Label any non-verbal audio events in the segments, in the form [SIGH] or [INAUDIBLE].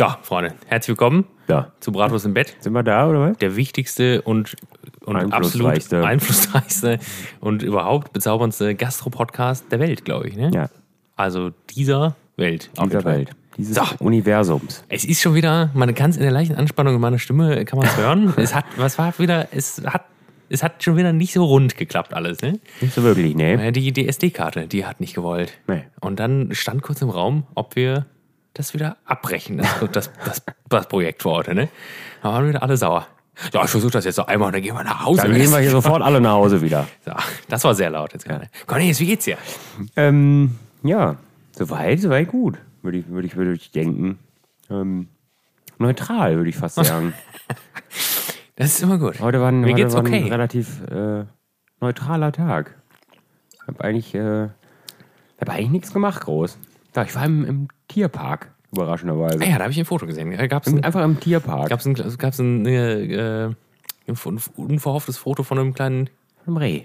So, Freunde, herzlich willkommen Da. zu Bratwurst im Bett. Sind wir da, oder was? Der wichtigste und, und absolut Einflussreichste. einflussreichste und überhaupt bezauberndste Gastro-Podcast der Welt, glaube ich. Ne? Ja, Also dieser Welt. dieser. Welt. Dieses So. Universums. Es ist schon wieder, man kann es in der leichten Anspannung in meiner Stimme, kann man es hören. [LAUGHS] es hat, was war wieder, es hat, es hat schon wieder nicht so rund geklappt alles, ne? Nicht so wirklich, ne? Die, die SD-Karte, die hat nicht gewollt. Nee. Und dann stand kurz im Raum, ob wir das wieder abbrechen, das, das, das, Projekt vor heute, ne? Da waren wieder alle sauer. Ja, ich versuche das jetzt noch einmal und dann gehen wir nach Hause. Dann gehen wir hier sofort alle nach Hause wieder. So, das war sehr laut jetzt gerade. Cornelis, wie geht's dir? Ähm, ja, soweit, soweit gut, würde ich, würde ich, würde ich denken. Ähm, neutral, würde ich fast [LAUGHS] sagen. Das ist immer gut. Heute war ein, Mir heute geht's war ein okay. relativ äh, neutraler Tag. Hab eigentlich, äh, hab eigentlich nichts gemacht, groß. Ja, ich war im, im Tierpark, überraschenderweise. Ah ja, da habe ich ein Foto gesehen. Gab es ein, Einfach im Tierpark. gab's ein, gab's ein, äh, äh, ein unverhofftes Foto von einem kleinen Im Reh.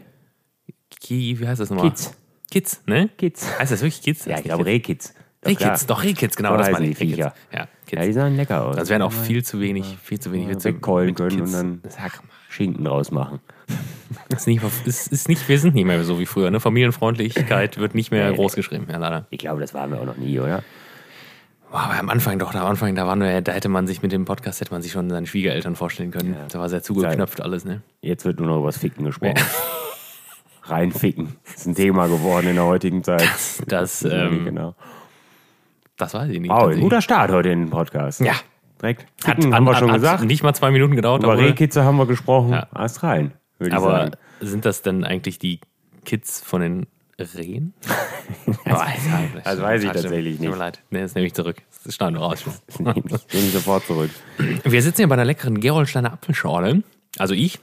Ki, wie heißt das nochmal? Kids. Kids, ne? Kids. Heißt das wirklich Kids? Ja, ich glaube Rehkids. Rehkids, doch Rehkids, genau, So das meine ich. Viecher. Ja, Ja, Kids. die sahen lecker aus. Das wären auch viel zu wenig, viel zu wenig Witze. wegkeulen können Kids. und dann. Schinken draus machen. Ist nicht, ist, ist nicht, wir sind nicht mehr so wie früher. Ne? Familienfreundlichkeit wird nicht mehr Nee. groß geschrieben, ja leider. Ich glaube, das waren wir auch noch nie, oder? Boah, aber am Anfang doch, am Anfang, da waren wir, da hätte man sich mit dem Podcast hätte man sich schon seine Schwiegereltern vorstellen können. Da war sehr zugeknöpft alles, ne? Jetzt wird nur noch über das Ficken gesprochen. [LAUGHS] Reinficken. Das ist ein Thema geworden in der heutigen Zeit. Das, Ja, ähm, genau. das weiß ich nicht. Wow, ein guter Start heute in den Podcast. Ja. Direkt. Hat, Ficken haben wir schon hat, gesagt. Hat nicht mal zwei Minuten gedauert, Über aber, Rehkitze haben wir gesprochen. Ja. Ich aber sagen. sind das denn eigentlich die Kids von den Rehen? [LAUGHS] [LAUGHS] das, das weiß ich tatsächlich Tut mir nicht. leid. Nee, das nehme ich zurück. Das schneiden wir raus. Das nehme ich, nehme ich sofort zurück. Wir sitzen hier bei einer leckeren Gerolsteiner Apfelschorle. Also ich.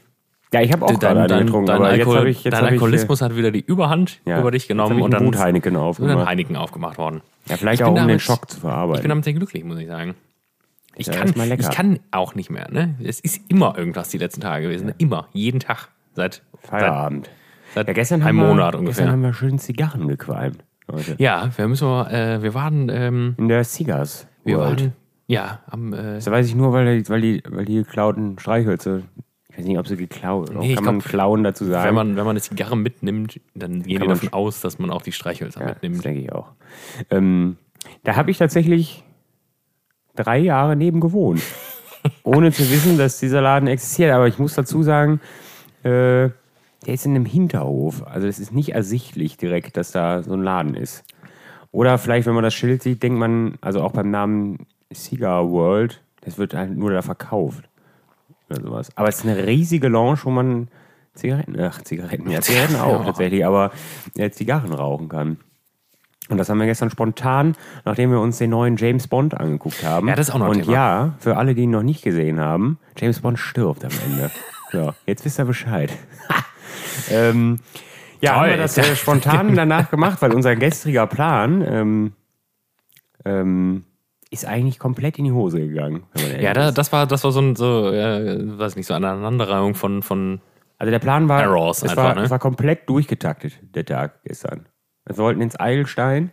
Ja, ich habe auch gerade eine dein, getrunken, dein, aber jetzt Alkohol, habe ich... Jetzt dein hab ich, äh, Alkoholismus hat wieder die Überhand ja, über dich jetzt genommen und dann Heineken dann aufgemacht. Heineken aufgemacht worden. Ja, vielleicht Ich auch um den damit- Schock zu verarbeiten. Ich bin damit sehr glücklich, muss ich sagen. Ich Ja, kann, ich kann auch nicht mehr. Ne? Es ist immer irgendwas die letzten Tage gewesen. ne? Immer, jeden Tag. Seit, Feierabend. seit, seit Ja, gestern einem haben wir, Monat ungefähr. Gestern haben wir schön Zigarren gequalmt. Leute. ja, wir müssen mal, äh, wir waren, ähm, In der Cigars wir World. waren, ja, am, äh, Das weiß ich nur, weil die, weil die, weil die geklauten Streichhölzer. Ich weiß nicht, ob sie geklaut oder Nee, ich kann man glaub, klauen dazu sagen. wenn man, wenn man eine Zigarre mitnimmt, dann gehen man davon aus, dass man auch die Streichhölzer ja, das mitnimmt. denke ich auch. Ähm, da habe ich tatsächlich drei Jahre neben gewohnt. [LAUGHS] ohne zu wissen, dass dieser Laden existiert. Aber ich muss dazu sagen, äh, der ist in einem Hinterhof. Also es ist nicht ersichtlich direkt, dass da so ein Laden ist. Oder vielleicht, wenn man das Schild sieht, denkt man, also auch beim Namen Cigar World, das wird halt nur da verkauft. Oder sowas. Aber es ist eine riesige Lounge, wo man Zigaretten, ach, Zigaretten, ja, Zigaretten [LAUGHS] auch tatsächlich, aber äh, Zigarren rauchen kann. Und das haben wir gestern spontan, nachdem wir uns den neuen James Bond angeguckt haben. Ja, das ist auch noch ein Und Thema. ja, für alle, die ihn noch nicht gesehen haben, James Bond stirbt am Ende. [LAUGHS] so, jetzt wisst ihr Bescheid. [LAUGHS] ähm, ja, Toll. haben wir das äh, [LAUGHS] spontan danach gemacht, weil unser gestriger Plan ähm, ähm, ist eigentlich komplett in die Hose gegangen. Ja, da, das war, das war so ein, so, äh, weiß nicht, so eine Aneinanderreihung von, von, Also der Plan war, Errors es, einfach, war ne? es war komplett durchgetaktet, der Tag gestern. Wir wollten ins Eigelstein,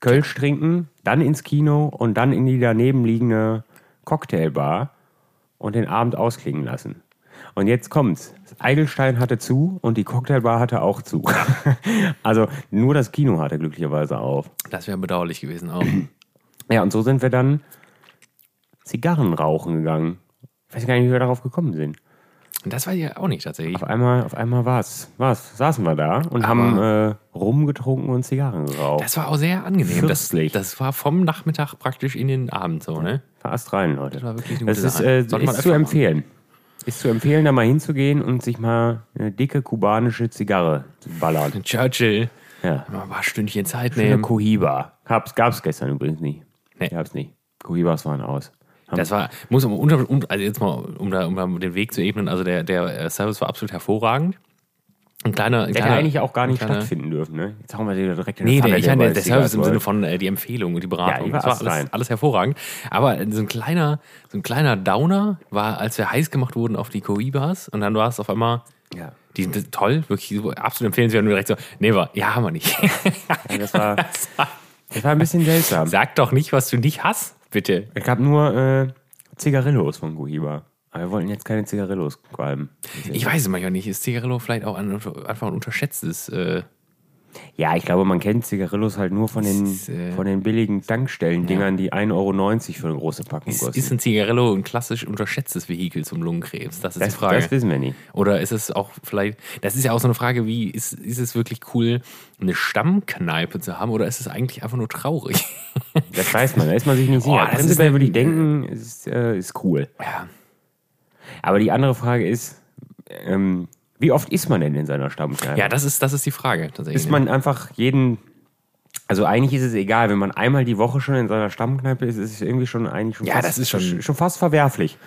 Kölsch trinken, dann ins Kino und dann in die daneben liegende Cocktailbar und den Abend ausklingen lassen. Und jetzt kommt's. Das Eigelstein hatte zu und die Cocktailbar hatte auch zu. [LAUGHS] also nur das Kino hatte glücklicherweise auf. das wäre bedauerlich gewesen auch. [CLEARS THROAT] Ja, und so sind wir dann Zigarren rauchen gegangen. Ich weiß gar nicht, wie wir darauf gekommen sind. Das war ja auch nicht tatsächlich. Auf einmal, auf einmal war's, war's, saßen wir da und haben äh, rumgetrunken und Zigarren geraucht. Das war auch sehr angenehm. Das, das war vom Nachmittag praktisch in den Abend so, ne? Fast rein, Leute. Das war wirklich eine Das gute ist, Sache. äh, ist zu empfehlen. Ist zu empfehlen, da mal hinzugehen und sich mal eine dicke kubanische Zigarre zu ballern. machen. [LAUGHS] Churchill, Ja. mal ein paar Stündchen Zeit Eine nehmen. Cohiba. Gab's, gab's gestern übrigens nicht. Nee. Gab's nicht. Cohibas waren aus. Das war, muss um, unter- um, also jetzt mal, um da, um den Weg zu ebnen, also der, der äh, Service war absolut hervorragend. Ein kleiner, ein Der kleiner hätte eigentlich auch gar nicht ein kleiner- stattfinden dürfen, ne? Jetzt hauen wir dir direkt in Nee, Pfanne, der, ich meine, der, der Service im Sinne von äh, die Empfehlung und die Beratung. Ja, das war alles, alles hervorragend. Aber so ein kleiner, so ein kleiner Downer war, als wir heiß gemacht wurden auf die Cohibas und dann war es auf einmal, Ja. die sind toll, wirklich so, absolut empfehlenswert und direkt so, nee, war, ja, haben wir nicht. Ja, [LAUGHS] das war, das war ein bisschen seltsam. Sag doch nicht, was du nicht hast. Bitte. Es gab nur äh, Zigarillos von Guhiba. Aber wir wollten jetzt keine Zigarillos qualmen. Ich weiß es manchmal nicht. Ist Zigarillo vielleicht auch ein, einfach ein unterschätztes. Äh, Ja, ich glaube, man kennt Zigarillos halt nur von den, ist, äh, von den billigen Tankstellen-Dingern, die 1,90 Euro für eine große Packung ist, kosten. ist ein Zigarillo ein klassisch unterschätztes Vehikel zum Lungenkrebs? Das ist das, die Frage. das wissen wir nicht. Oder ist es auch vielleicht, das ist ja auch so eine Frage, wie ist, ist es wirklich cool, eine Stammkneipe zu haben oder ist es eigentlich einfach nur traurig? [LAUGHS] Das weiß man, da ist man sich nicht sicher. ist Prinzipiell würde ich denken, ist, äh, ist cool. Ja. Aber die andere Frage ist, ähm, wie oft ist man denn in seiner Stammkneipe? Ja, das ist, das ist die Frage tatsächlich. ist man einfach jeden. Also eigentlich ist es egal, wenn man einmal die Woche schon in seiner Stammkneipe ist, ist es irgendwie schon eigentlich schon, Ja, fast, das ist schon- schon fast verwerflich.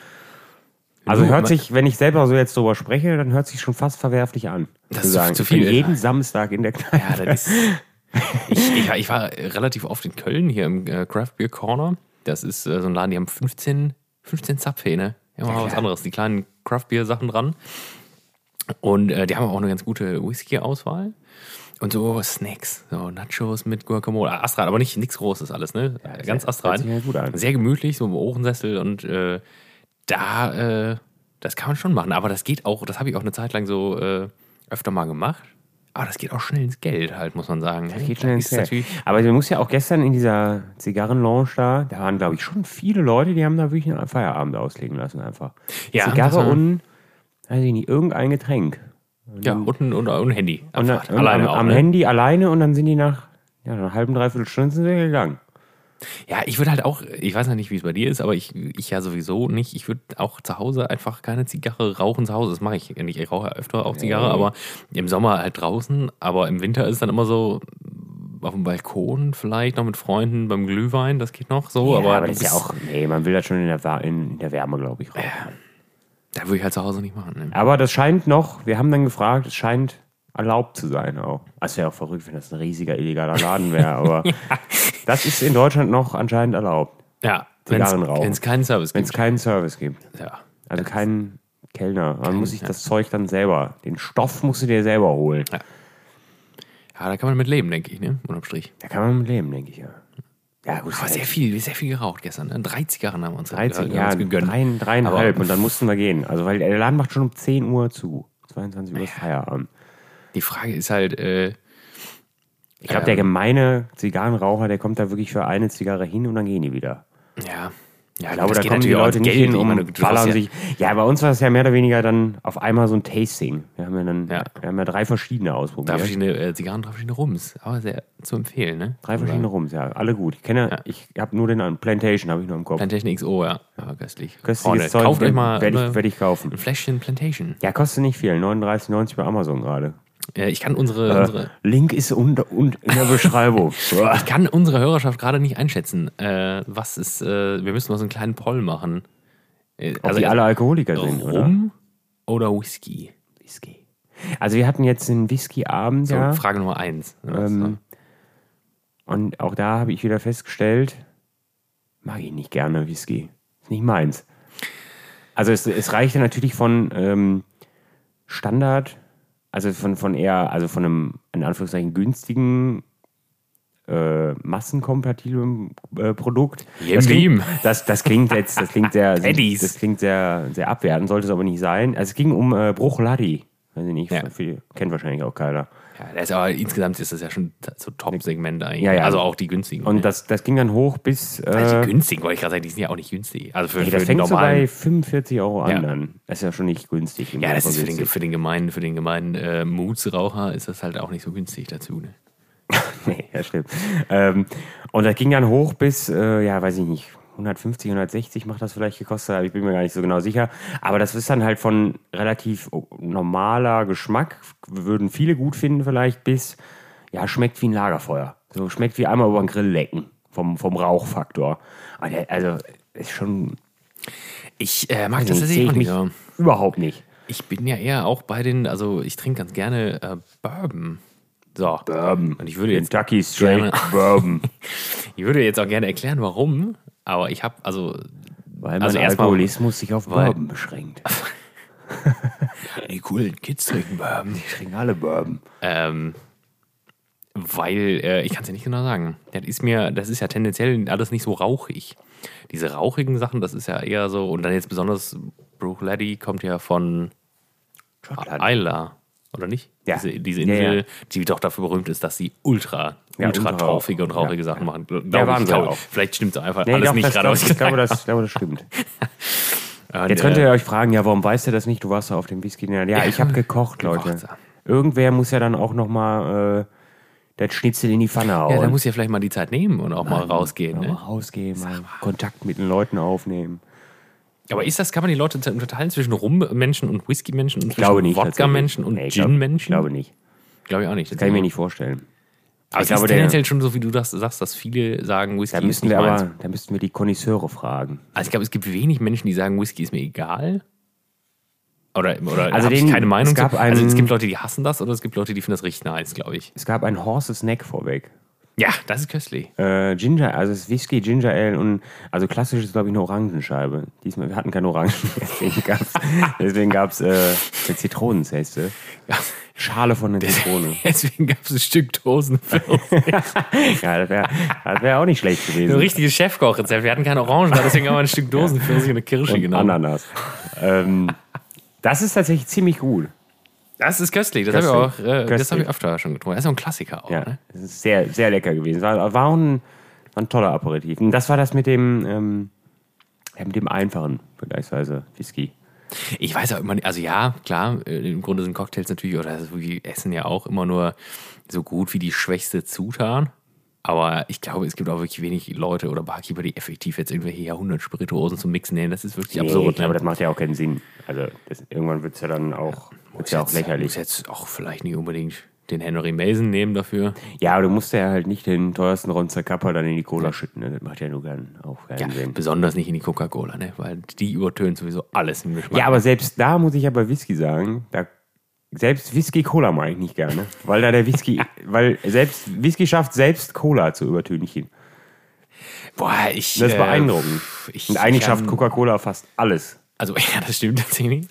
Also hört sich, wenn ich selber so jetzt drüber spreche, dann hört sich schon fast verwerflich an. Das zu ist sagen, zu viel. jeden Samstag in der Kneipe. Ja, das ist. [LAUGHS] ich, ich, war- ich war relativ oft in Köln, hier im äh, Craft Beer Corner. Das ist äh, so ein Laden, die haben 15, 15 Zapfhähne. Ja, mal was anderes. Die kleinen Craft Beer Sachen dran. Und äh, die haben auch eine ganz gute Whisky-Auswahl. Und so Snacks, so Nachos mit Guacamole. Astral, aber nicht nichts Großes alles, ne? ganz astral. ja gut an. Sehr gemütlich, so im Ohrensessel und äh, da, äh, das kann man schon machen. Aber das geht auch, das habe ich auch eine Zeit lang so äh, öfter mal gemacht. Aber das geht auch schnell ins Geld halt, muss man sagen. Das geht schnell ins Geld. Aber du musst ja auch gestern in dieser Zigarrenlounge da, da waren, glaube ich, schon viele Leute, die haben da wirklich einen Feierabend auslegen lassen einfach. Ja, Zigarre und, weiß ich nicht, irgendein Getränk. Ja, und ein, und ein Handy. Und, Einfach und alleine am, auch, am ne? Handy alleine und dann sind die nach ja, einer halben, dreiviertel Stunde sind sie gegangen. Ja, ich würde halt auch, ich weiß ja nicht, wie es bei dir ist, aber ich, ich ja sowieso nicht. Ich würde auch zu Hause einfach keine Zigarre rauchen zu Hause. Das mache ich nicht. Ich rauche öfter auch Zigarre, Ja. aber im Sommer halt draußen. Aber im Winter ist es dann immer so auf dem Balkon vielleicht noch mit Freunden beim Glühwein. Das geht noch so. aber aber du das ist ja auch, nee, man will das schon in der, in der Wärme, glaube ich, rauchen. Da würde ich halt zu Hause nicht machen. Ne? Aber das scheint noch, wir haben dann gefragt, es scheint erlaubt zu sein auch. Es wäre auch verrückt, wenn das ein riesiger illegaler Laden wäre, [LAUGHS] aber das ist in Deutschland noch anscheinend erlaubt, Ja, wenn es keinen Service wenn gibt. es keinen Service gibt. Ja. Also keinen Kellner. Man muss sich das Zeug dann selber, den Stoff musst du dir selber holen. ja, da kann man mit leben, denke ich, ne? Unterm Strich. Da kann man mit leben, denke ich, ja. Ja, gut, Aber sehr viel, sehr viel geraucht gestern. Ne? Drei Zigarren haben wir uns, 13, haben ja, uns gegönnt. drei, dreieinhalb Aber- und dann mussten wir gehen. Also, weil der Laden macht schon um 10 Uhr zu. 22 Uhr ist Feierabend. Die Frage ist halt, äh, Ich glaube, der gemeine Zigarrenraucher, der kommt da wirklich für eine Zigarre hin und dann gehen die wieder. ja. Ja, Ich glaube, das da kommen die Leute nicht hin und meine, ballern ja- sich. Ja, bei uns war es ja mehr oder weniger dann auf einmal so ein Tasting. Wir haben ja dann Ja. Wir haben ja drei verschiedene ausprobiert. Drei verschiedene äh, Zigarren, drei verschiedene Rums. Aber sehr zu empfehlen, ne? Drei verschiedene Rums, ja, alle gut. Ich kenne, ich habe nur den an Plantation, habe ich nur im Kopf. Plantation XO, ja. ja köstlich. Köstliches Zeug, kauft euch mal werde ich, werd ich kaufen. ein Fläschchen Plantation. Ja, kostet nicht viel, 39,90 bei Amazon gerade. Ja, ich kann unsere, Äh, unsere, Link ist unter, und in der Beschreibung. [LAUGHS] ich kann unsere Hörerschaft gerade nicht einschätzen. Äh, was ist, äh, wir müssen mal so einen kleinen Poll machen. Äh, Ob die alle Alkoholiker sind, oder? Rum oder Whisky? Whisky. Also wir hatten jetzt einen Whisky-Abend, So, ja. Frage Nummer eins. Ähm, Und auch da habe ich wieder festgestellt, mag ich nicht gerne Whisky. Ist nicht meins. Also es, es reichte natürlich von ähm, Standard, also von, von eher, also von einem, in Anführungszeichen, günstigen, äh, massenkompatiblen äh, Produkt. Das klingt, das, das klingt jetzt, das klingt sehr, [LAUGHS] das klingt sehr, sehr abwertend, sollte es aber nicht sein. Also es ging um äh, Bruchladi. Weiß ich nicht, Ja. viel, kennt wahrscheinlich auch keiner. Aber insgesamt ist das ja schon so Top-Segment eigentlich. Ja, ja. Also auch die günstigen. Und das, das ging dann hoch bis. also Äh, die günstigen, wollte ich gerade sagen, die sind ja auch nicht günstig. Also für, nee, für das den fängt so bei 45 Euro an dann. Das ist ja schon nicht günstig. ja, das ist für den, für den gemeinen, für den gemeinen äh, Moods-Raucher ist das halt auch nicht so günstig dazu. Ne? [LAUGHS] Nee, ja, stimmt. Ähm, und das ging dann hoch bis, äh, ja, weiß ich nicht, 150, 160 macht das vielleicht gekostet, aber ich bin mir gar nicht so genau sicher. Aber das ist dann halt von relativ normaler Geschmack, würden viele gut finden vielleicht, bis, ja, schmeckt wie ein Lagerfeuer. So schmeckt wie einmal über den Grill lecken, vom, vom Rauchfaktor. Der, also, ist schon, Ich äh, mag also, das tatsächlich nicht. so. überhaupt nicht. Ich bin ja eher auch bei den, also ich trinke ganz gerne äh, Bourbon. So. Bourbon. Und ich würde jetzt, Kentucky Straight gerne- Bourbon. [LAUGHS] ich würde jetzt auch gerne erklären, warum. Aber ich habe, also, Weil mein Also erstmal- Alkoholismus sich auf weil- Bourbon beschränkt. [LAUGHS] die coolen Kids trinken Bourbon. Die trinken alle Bourbon. Ähm, weil, äh, ich kann es ja nicht genau sagen. Das ist mir, das ist ja tendenziell alles nicht so rauchig. diese rauchigen Sachen, das ist ja eher so, und dann jetzt besonders Bruichladdich kommt ja von Schottland. Oder nicht? Ja. Diese, diese Ja, Insel, ja. die doch dafür berühmt ist, dass sie ultra, Ja, ultra torfige und rauchige ja, Sachen ja. machen. Glaub Ja, waren ich, auch. Vielleicht stimmt es einfach Nee, alles doch, nicht gerade. glaub, was ich, glaube, [LAUGHS] das, ich glaube, das stimmt. Und, Jetzt äh, könnt ihr euch fragen, ja, warum weißt du das nicht? Du warst ja auf dem Whisky. Ja, Ja, ich habe [LAUGHS] gekocht, Leute. gekocht, ja. Irgendwer muss ja dann auch noch mal äh, das Schnitzel in die Pfanne hauen. Ja, da muss ja vielleicht mal die Zeit nehmen und auch mal rausgehen. Mal Ne? rausgehen, mal Kontakt mit den Leuten aufnehmen. Aber ist das, kann man die Leute unterteilen zwischen Rum-Menschen und Whisky-Menschen und. Wodka-Menschen und Nee, Gin-Menschen? Ich glaube nicht. Glaube ich auch nicht. Das kann ich mir nicht vorstellen. Aber ich es glaube, ist tendenziell schon so, wie du das sagst, dass viele sagen, Whisky Da ist müssten nicht wir meins. aber, da müssten wir die Konnoisseure fragen. Also ich glaube, es gibt wenig Menschen, die sagen, Whisky ist mir egal. Oder, oder Also hab ich den- keine Meinung es gab zu. Also es gibt Leute, die hassen das oder es gibt Leute, die finden das richtig nice, glaube ich. Es gab ein Horses Neck vorweg. Ja, das ist köstlich. Äh, Ginger, also es ist Whisky, Ginger Ale und also klassisch ist glaube ich eine Orangenscheibe. Diesmal, wir hatten keine Orangen, [LAUGHS] deswegen gab's, [LAUGHS] deswegen gab's äh, eine Zitronenzeste. Ja. Schale von der Zitrone. [LAUGHS] Deswegen gab es ein Stück Dosenpfirsich. ja, das wäre wär auch nicht schlecht Ein gewesen. richtiges Chefkochrezept. Wir hatten keine Orangen, deswegen haben wir ein Stück Dosenpfirsich und eine Kirsche und genommen. Ananas. ähm, das ist tatsächlich ziemlich gut. Das ist köstlich. Das habe ich auch äh, das habe ich öfter schon getrunken. Das ist auch ein Klassiker auch. Ja, Ne? es ist sehr, sehr lecker gewesen. War, war, ein, war ein toller Aperitif. Und das war das mit dem, ähm, ja, mit dem einfachen, vergleichsweise Whisky. Ich weiß auch immer nicht, also ja, klar, äh, im Grunde sind Cocktails natürlich, oder so wie Essen ja auch immer nur so gut wie die schwächste Zutat. Aber ich glaube, es gibt auch wirklich wenig Leute oder Barkeeper, die effektiv jetzt irgendwelche Jahrhundert-Spirituosen zum Mixen nehmen. Das ist wirklich Nee, absurd. aber ne? das macht ja auch keinen Sinn. Also das, irgendwann wird es ja dann auch, wird's ja auch lächerlich. Muss jetzt auch vielleicht nicht unbedingt den Henry Mason nehmen dafür. Ja, aber du musst ja halt nicht den teuersten Ronzer Kappa dann in die Cola schütten. Ne? Das macht ja nur keinen, auch keinen Ja, Sinn. besonders nicht in die Coca-Cola, ne? weil die übertönt sowieso alles im Geschmack. Ja, aber selbst da muss ich ja bei Whisky sagen, da, selbst Whisky-Cola mag ich nicht gerne. Weil da der Whisky, [LAUGHS] weil selbst Whisky schafft selbst Cola zu übertünchen. Boah, ich. Das ist äh, beeindruckend. Ich, Und eigentlich ich schafft Coca-Cola fast alles Also, [LAUGHS] ja, das stimmt tatsächlich.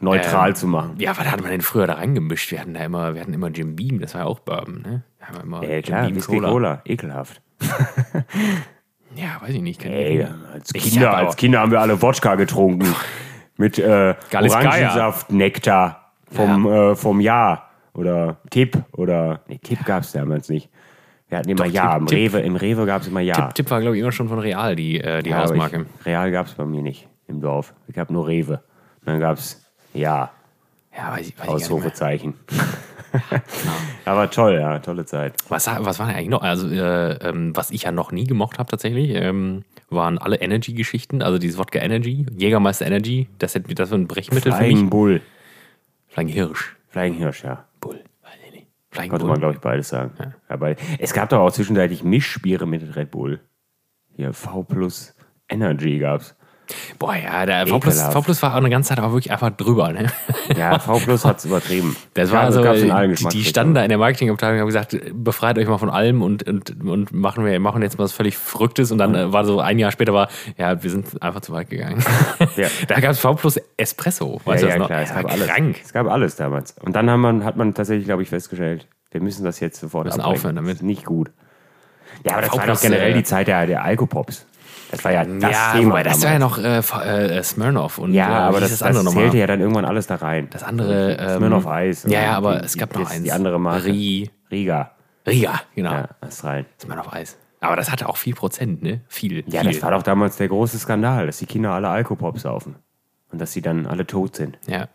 Neutral Ähm, zu machen. Ja, was hat man denn früher da reingemischt? Wir hatten da immer, wir hatten immer Jim Beam, das war ja auch Bourbon, ne? Wir immer Ja, Jim klar, Beam Whisky-Cola, ekelhaft. [LAUGHS] Ja, weiß ich nicht. Ey, als Kinder, als Kinder haben wir alle Wodka getrunken. [LAUGHS] Mit äh, Orangensaft, Nektar vom, äh, vom Jahr. Oder Tipp. Oder. Nee, Tipp gab es damals nicht. Wir hatten immer Doch, Ja. Tipp, Im Tipp. Rewe, im Rewe gab es immer Ja. Tipp, Tipp war, glaube ich, immer schon von Real, die, äh, die Ja, aber Hausmarke. Ich, Real gab es bei mir nicht im Dorf. Ich habe nur Rewe. Und dann gab es Ja. Ja, weiß ich, weiß ich gar nicht mehr. Ausrufezeichen. [LAUGHS] aber toll, ja, tolle Zeit. Was, was war denn eigentlich noch? Also, äh, ähm, was ich ja noch nie gemocht habe tatsächlich, ähm, waren alle Energy-Geschichten. Also dieses Wodka Energy, Jägermeister Energy, das, hätte- das war ein Brechmittel für Flying mich. Bull. Flying Hirsch. Flying Hirsch, ja. Bull, weiß ich nicht. Flying Konnte Bull. man, glaube ich, beides sagen. Aber es gab doch auch zwischenzeitlich Mischbiere mit Red Bull. Hier V plus Energy gab's. Boah, ja, der V Plus. V Plus war auch eine ganze Zeit aber wirklich einfach drüber, ne? Ja, V plus hat's übertrieben. Das war also, allen die, die standen da in der Marketingabteilung und haben gesagt, befreit euch mal von allem und, und, und machen wir machen jetzt mal was völlig Verrücktes. Und dann äh, war so ein Jahr später war, ja, wir sind einfach zu weit gegangen. Ja. [LAUGHS] da gab es V Plus Espresso, weißt ja, du das ja, noch? klar, es Ja, gab alles. Krank. Es gab alles damals. Und dann haben man, hat man tatsächlich, glaube ich, festgestellt, wir müssen das jetzt sofort Müssen abbrechen. aufhören damit. Das ist nicht gut. Ja, aber das war doch generell äh, die Zeit der, der Alkopops. Das war ja das ja, Thema wobei, das war ja noch äh, F- äh, Smirnoff und Ja, äh, aber das, das, andere nochmal? zählte ja dann irgendwann alles da rein. Das andere, ähm, Smirnoff Eis. Ja, ja, aber die- es gab die- noch das- eins. Die andere Marke. Rie, Riga. Riga, genau. Ja, das rein. Smirnoff Eis. Aber das hatte auch viel Prozent, ne? Viel. Ja, viel. das war doch damals der große Skandal, dass die Kinder alle Alkopops saufen. Und dass sie dann alle tot sind. ja.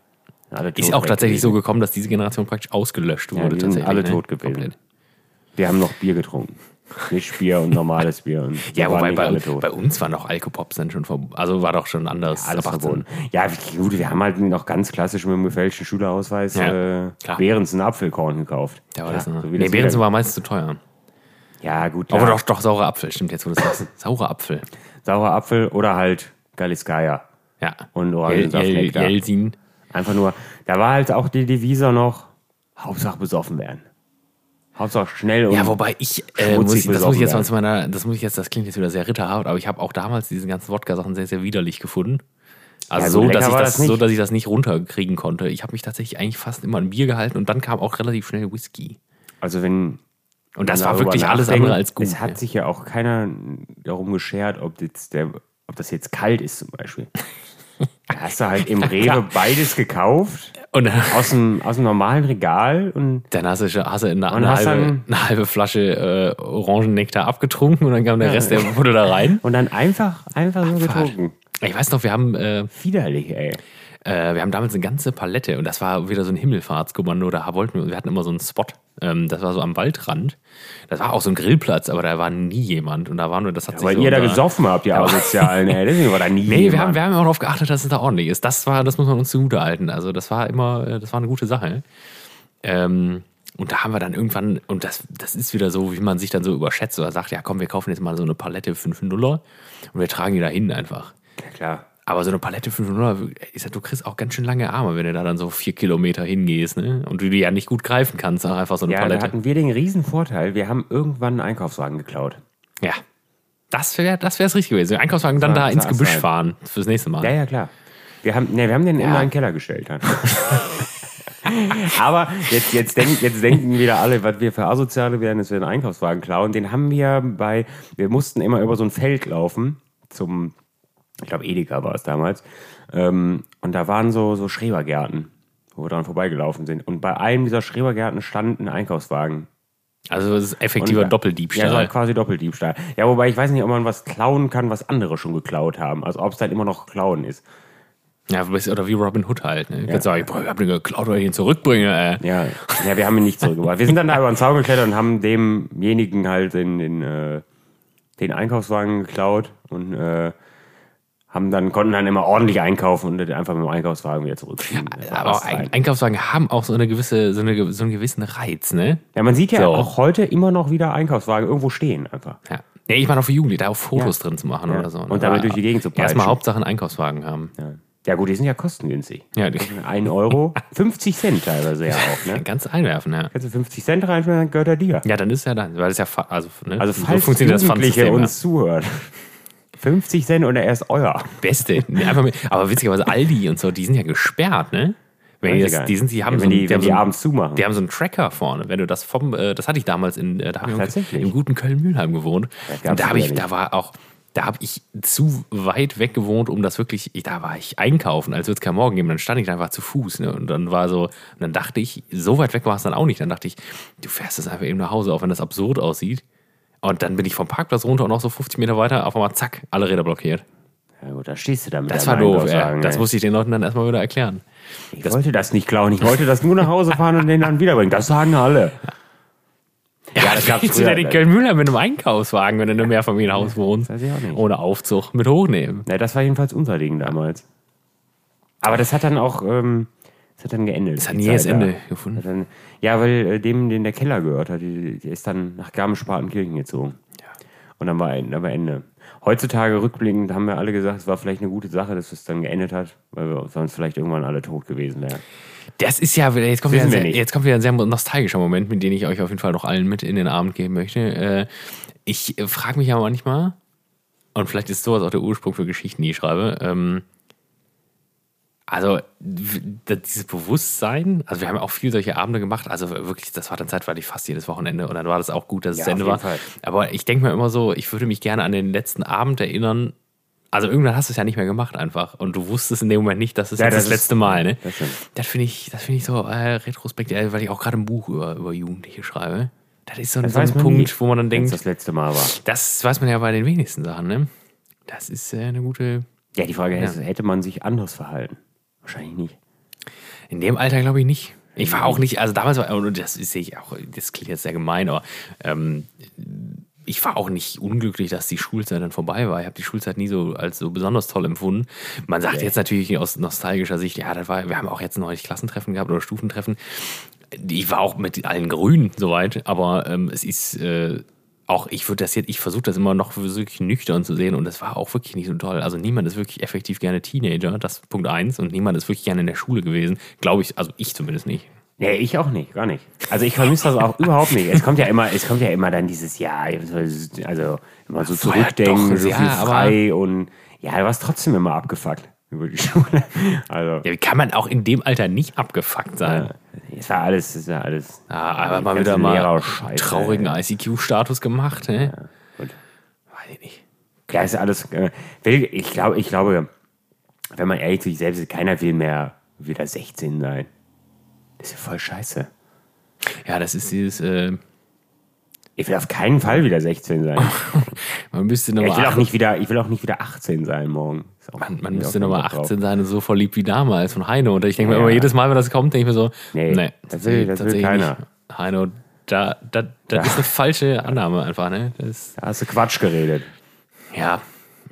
Alle tot Ist auch tatsächlich so gewesen. gekommen, dass diese Generation praktisch ausgelöscht Ja, wurde. die sind tatsächlich, alle ne? tot gewesen. Komplett. Wir haben noch Bier getrunken. Mischbier und normales Bier. Und [LAUGHS] Ja, wobei bei, bei uns waren auch Alkopops dann schon verboten. Also war doch schon anders. Alles ab 18. verboten. Ja, gut, wir haben halt noch ganz klassisch mit dem gefälschten Schülerausweis Ja, äh, klar. Behrens einen Apfelkorn gekauft. Da war ja, das noch. so nee, jeder- war meistens zu teuer. Ja, gut. Aber doch, doch saurer Apfel, stimmt jetzt, wo du das sagst. [LAUGHS] Saurer Apfel. Saurer Apfel oder halt Galiskaya. Ja. Und Orangensaft. Jelsin. Einfach nur, da war halt auch die Devise noch, Hauptsache besoffen werden. Hauptsache schnell und Ja, wobei ich, äh, muss ich, das muss ich jetzt mal zu meiner, das muss ich jetzt, das klingt jetzt wieder sehr ritterhaft, aber ich habe auch damals diese ganzen Wodka-Sachen sehr, sehr widerlich gefunden. Also Ja, so dass ich das, das nicht. so, dass ich das nicht runterkriegen konnte. Ich habe mich tatsächlich eigentlich fast immer an Bier gehalten und dann kam auch relativ schnell Whisky. Also wenn Und das war wirklich alles andere als gut. Es hat sich ja auch keiner darum geschert, ob, jetzt der, ob das jetzt kalt ist zum Beispiel. Da hast du halt im Rewe beides gekauft, Und dann, aus dem, aus dem normalen Regal und dann hast du, hast du eine, eine, halbe, dann- eine halbe Flasche äh, Orangennektar abgetrunken und dann kam der Rest, der [LAUGHS] wurde da rein. Und dann einfach, einfach so getrunken. Ich weiß noch, wir haben, äh, Widerlich, ey. Äh, wir haben damals eine ganze Palette und das war wieder so ein Himmelfahrtskommando. Da wollten wir, wir hatten immer so einen Spot. Ähm, das war so am Waldrand. Das war auch so ein Grillplatz, aber da war nie jemand. Und da waren wir, das hat sich Weil so ihr da gesoffen habt, ihr Asozialen, ey. Deswegen war da nie [LAUGHS] Nee, wir jemand. haben, wir haben auch darauf geachtet, dass es da ordentlich ist. Das war, das muss man uns zugute halten. Also das war immer, äh, das war eine gute Sache. Ähm, und da haben wir dann irgendwann, und das, das ist wieder so, wie man sich dann so überschätzt oder sagt, ja komm, wir kaufen jetzt mal so eine Palette 5 Nuller und wir tragen die da hin einfach. Ja, klar. Aber so eine Palette 5 Nuller, ist ja, du kriegst auch ganz schön lange Arme, wenn du da dann so vier Kilometer hingehst, ne? Und du die ja nicht gut greifen kannst, einfach so eine Ja, da Palette. hatten wir den riesen Vorteil, wir haben irgendwann einen Einkaufswagen geklaut. Ja. Das wäre das wär's richtig gewesen. Den Einkaufswagen dann war- da ins Gebüsch Asphalt. fahren fürs nächste Mal. Ja, ja, klar. Wir haben, ne, wir haben den immer in den Keller gestellt. [LAUGHS] Aber jetzt, jetzt, denk, jetzt denken wieder alle, was wir für Asoziale wären, dass wir einen Einkaufswagen klauen. Den haben wir bei, wir mussten immer über so ein Feld laufen zum, ich glaube Edeka war es damals. Ähm, und da waren so, so Schrebergärten, wo wir dran vorbeigelaufen sind. Und bei einem dieser Schrebergärten stand ein Einkaufswagen. Also es ist effektiver Und- Ja, Doppeldiebstahl. halt quasi Doppeldiebstahl. Ja, wobei ich weiß nicht, ob man was klauen kann, was andere schon geklaut haben. Also ob es dann immer noch klauen ist. Ja, oder wie Robin Hood halt. Ne? Du kannst sagen, ich hab den geklaut oder ihn zurückbringen. Äh. Ja, ja, wir haben ihn nicht zurückgebracht. Wir sind dann da über den Zaun geklettert und haben demjenigen halt den, den, äh, den Einkaufswagen geklaut und äh, haben dann, konnten dann immer ordentlich einkaufen und einfach mit dem Einkaufswagen wieder war Aber Ein. Einkaufswagen haben auch so, eine gewisse, so, eine, so einen gewissen Reiz, ne? ja, man sieht ja So. auch heute immer noch wieder Einkaufswagen irgendwo stehen einfach. Ja. Ja, ich meine auch für Jugendliche, da auch Fotos Ja. drin zu machen Ja. oder so. ne? Und damit Aber durch die Gegend zu peitschen. Erstmal Hauptsache einen Einkaufswagen haben. Ja. ja gut, die sind ja kostengünstig. Ja, die, 1 Euro, 50 Cent teilweise ja auch. Ne? [LAUGHS] ganz einwerfen, ja. Kannst du 50 Cent reinschmeißen, dann gehört er dir. Ja, dann ist ja dann, weil das ja, also, ne? Also so falls funktioniert das Jugendliche uns zuhören. 50 Cent und er ist euer. Beste. Einfach mit, aber witzigerweise Aldi und so, die sind ja gesperrt, ne? Wenn die, das, die sind, die haben Ja, so wenn einen- die, die wenn haben die so einen- abends zumachen. Die haben so einen Tracker vorne. Wenn du das vom, äh, das hatte ich damals in, äh, da tatsächlich? im guten Köln-Mühlheim gewohnt. Und da habe ich, da war auch, da habe ich zu weit weg gewohnt, um das wirklich, ich, da war ich einkaufen, als würde es kein Morgen geben. Dann stand ich da einfach zu Fuß. Ne? Und dann war so, und dann dachte ich, so weit weg war es dann auch nicht. Dann dachte ich, du fährst jetzt einfach eben nach Hause, auch wenn das absurd aussieht. Und dann bin ich vom Parkplatz runter und noch so 50 Meter weiter, auf einmal zack, alle Räder blockiert. Ja gut, da stehst du da mit Das war doof, ja. Das ey. musste ich den Leuten dann erstmal wieder erklären. Ich wollte das nicht klauen, ich wollte das nur nach Hause [LAUGHS] fahren und den dann wiederbringen. Das sagen alle. Ja, das das gab's du früher. denn in Köln-Mühlheim mit einem Einkaufswagen, wenn du in einem Mehrfamilienhaus wohnst? weiß ich auch nicht. Ohne Aufzug mit hochnehmen. Ja, das war jedenfalls unser Ding damals. Aber das hat dann auch, ähm, das hat dann geendet. Das hat nie das Ende gefunden. Dann, ja, weil äh, dem, den der Keller gehört hat, die, der ist dann nach Garmisch-Partenkirchen gezogen. Und dann war, dann war Ende. Heutzutage rückblickend haben wir alle gesagt, es war vielleicht eine gute Sache, dass es dann geendet hat, weil wir sonst vielleicht irgendwann alle tot gewesen wären. Das ist ja, jetzt kommt, wieder ein sehr, jetzt kommt wieder ein sehr nostalgischer Moment, mit dem ich euch auf jeden Fall noch allen mit in den Abend geben möchte. Äh, Ich frage mich ja manchmal, und vielleicht ist sowas auch der Ursprung für Geschichten, die ich schreibe, ähm, also dieses Bewusstsein, also wir haben ja auch viel solche Abende gemacht, also wirklich, das war dann zeitweilig fast jedes Wochenende und dann war das auch gut, dass es Ja, Ende war. Fall. Aber ich denke mir immer so, ich würde mich gerne an den letzten Abend erinnern. Also irgendwann hast du es ja nicht mehr gemacht einfach und du wusstest in dem Moment nicht, dass es Ja, das das, letzte Mal, ne? das. Das finde ich, das finde ich so äh, retrospektiv, weil ich auch gerade ein Buch über, über Jugendliche schreibe. Das ist so, ein- so ein Punkt, nie, wo man dann denkt, das letzte Mal war. das weiß man ja bei den wenigsten Sachen, ne? Das ist äh, eine gute. Ja, die Frage ist, hätte man sich anders verhalten? Wahrscheinlich nicht. In dem Alter glaube ich nicht. Ich war auch nicht, also damals war, und das sehe ich auch, das klingt jetzt sehr gemein, aber ähm, ich war auch nicht unglücklich, dass die Schulzeit dann vorbei war. Ich habe die Schulzeit nie so als so besonders toll empfunden. Man sagt jetzt natürlich aus nostalgischer Sicht, ja, das war, wir haben auch jetzt neulich Klassentreffen gehabt oder Stufentreffen. Ich war auch mit allen Grünen soweit, aber ähm, es ist äh, auch, ich würde das jetzt, ich versuche das immer noch wirklich nüchtern zu sehen und das war auch wirklich nicht so toll. Also niemand ist wirklich effektiv gerne Teenager, das ist Punkt eins, und niemand ist wirklich gerne in der Schule gewesen. Glaube ich, also ich zumindest nicht. Nee, ich auch nicht, gar nicht. Also ich vermisse das auch überhaupt nicht. Es kommt ja immer, es kommt ja immer dann dieses Jahr, also immer so zurückdenken, doch, so ja, viel frei und ja, du warst trotzdem immer abgefuckt über die Schule. Also Ja, wie kann man auch in dem Alter nicht abgefuckt sein? ja, Es war alles, es war alles. Ja, aber mal wieder mal traurigen. ICQ-Status gemacht, ne? Gut. Weiß ich nicht. Ja, ist alles. Äh, ich glaube, ich glaube, wenn man ehrlich zu sich selbst ist, keiner will mehr wieder 16 sein. Das ist ja voll scheiße. Ja, das ist dieses, äh, Ich will auf keinen Fall wieder 16 sein. [LAUGHS] man müsste Ja, ich, nochmal will auch nicht wieder, ich will auch nicht wieder 18 sein morgen. Man, man müsste nochmal keinen Bock drauf. 18 sein und so verliebt wie damals von Heino. Und ich denke Ja, mir immer, ja. jedes Mal, wenn das kommt, denke ich mir so, Nee, das will- das will tatsächlich keiner. nicht. Heino, da, da, das ist eine falsche Annahme einfach, ne? Das, Da hast du Quatsch geredet. ja,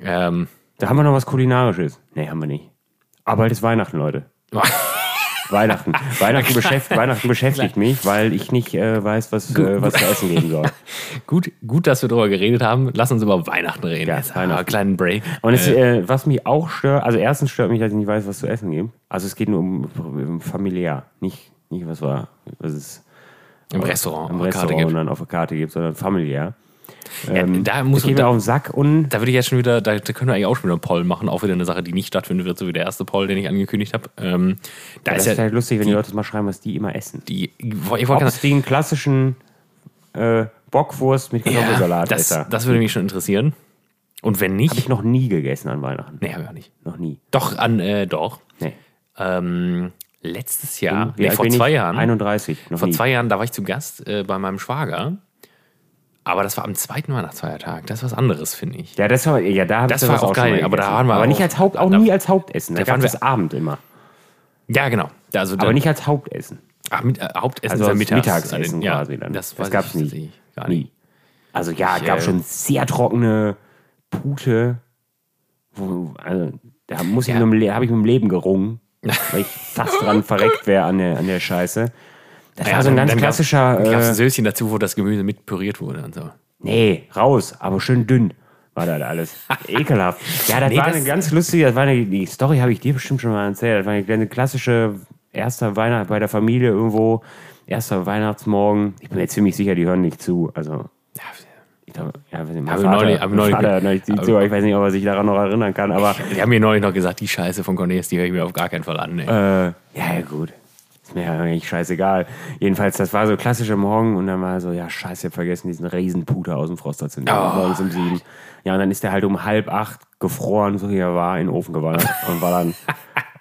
ähm, Da haben wir noch was Kulinarisches. Nee, haben wir nicht. Aber bald ist Weihnachten, Leute. [LAUGHS] Weihnachten. [LAUGHS] Weihnachten, beschäftigt, Weihnachten beschäftigt mich, weil ich nicht äh, weiß, was, äh, was zu essen geben soll. [LAUGHS] gut, gut, dass wir darüber geredet haben. Lass uns über Weihnachten reden. Ja, Jetzt wir Weihnachten. einen kleinen Break. Und es, äh, was mich auch stört, also erstens stört mich, dass ich nicht weiß, was zu essen gibt. Also es geht nur um, um familiär, nicht, nicht was war, was es Im Restaurant, im Restaurant gibt. und dann auf der Karte gibt, sondern familiär. Ja, da muss das geht mir da, auf den Sack und da würde ich jetzt schon wieder, da, da können wir eigentlich auch schon wieder einen Poll machen, auch wieder eine Sache, die nicht stattfinden wird, so wie der erste Poll, den ich angekündigt habe. Ähm, da das ist ist ja halt lustig, wenn die Leute mal schreiben, was die immer essen. die, ich Ob es den klassischen äh, Bockwurst mit ja, Kartoffelsalat das, ist. das würde mich schon interessieren. Und wenn nicht, Habe ich noch nie gegessen an Weihnachten. nee, habe ich auch nicht. Noch nie. Doch, an, äh, doch. Nee. Ähm, letztes Jahr, Wie nee, vor zwei Jahren, 31. Noch vor nie. zwei Jahren, da war ich zu Gast äh, bei meinem Schwager. Aber das war am zweiten Weihnachtsfeiertag. Das ist was anderes, finde ich. Ja, das war, ja, da Das war auch schon geil, aber da waren wir Aber auch- nicht als Haupt, auch da- nie als Hauptessen. Da da gab waren es wir- Abend immer. Ja, genau. Also, Aber dann- nicht als Hauptessen. Ach, mit, äh, Hauptessen Also als mittags. Mittagsessen ja, quasi dann. Das, Das gab's ich nie. Gar Nie. Also ja, es Ich, gab äh, schon sehr trockene Pute. Wo, also, da muss ich Ja. mit habe ich mit dem Leben gerungen, [LAUGHS] weil ich fast dran verreckt wäre an der, an der Scheiße. Das war so ein dann- ganz dann gab's- klassischer. Gab es ein Äh, Söschen dazu, wo das Gemüse mit püriert wurde und so. nee, raus, aber schön dünn war das alles. [LAUGHS] Ekelhaft. Ja, das Nee, war das- eine ganz lustige, das war eine, die Story habe ich dir bestimmt schon mal erzählt. Das war eine, eine klassische erster Weihnacht bei der Familie irgendwo, erster Weihnachtsmorgen. Ich bin mir ziemlich sicher, die hören nicht zu. Also Ja, Ich glaube, ja, weiß nicht, mein Vater, neulich- ich mein neulich- Vater hört neulich hab- zu, aber ich weiß nicht, ob er sich daran noch erinnern kann, aber [LAUGHS] die haben mir neulich noch gesagt, die Scheiße von Cornelis, die höre ich mir auf gar keinen Fall an. ey. äh, ja, ja, gut. Ist mir eigentlich scheißegal. Jedenfalls, das war so klassischer Morgen und dann war so, ja, scheiße, ich hab vergessen, diesen Riesenputer aus dem Froster zu nehmen. Oh. Morgens um sieben. Ja, und dann ist der halt um halb acht gefroren, so wie er war, in den Ofen gewandert [LAUGHS] und war dann,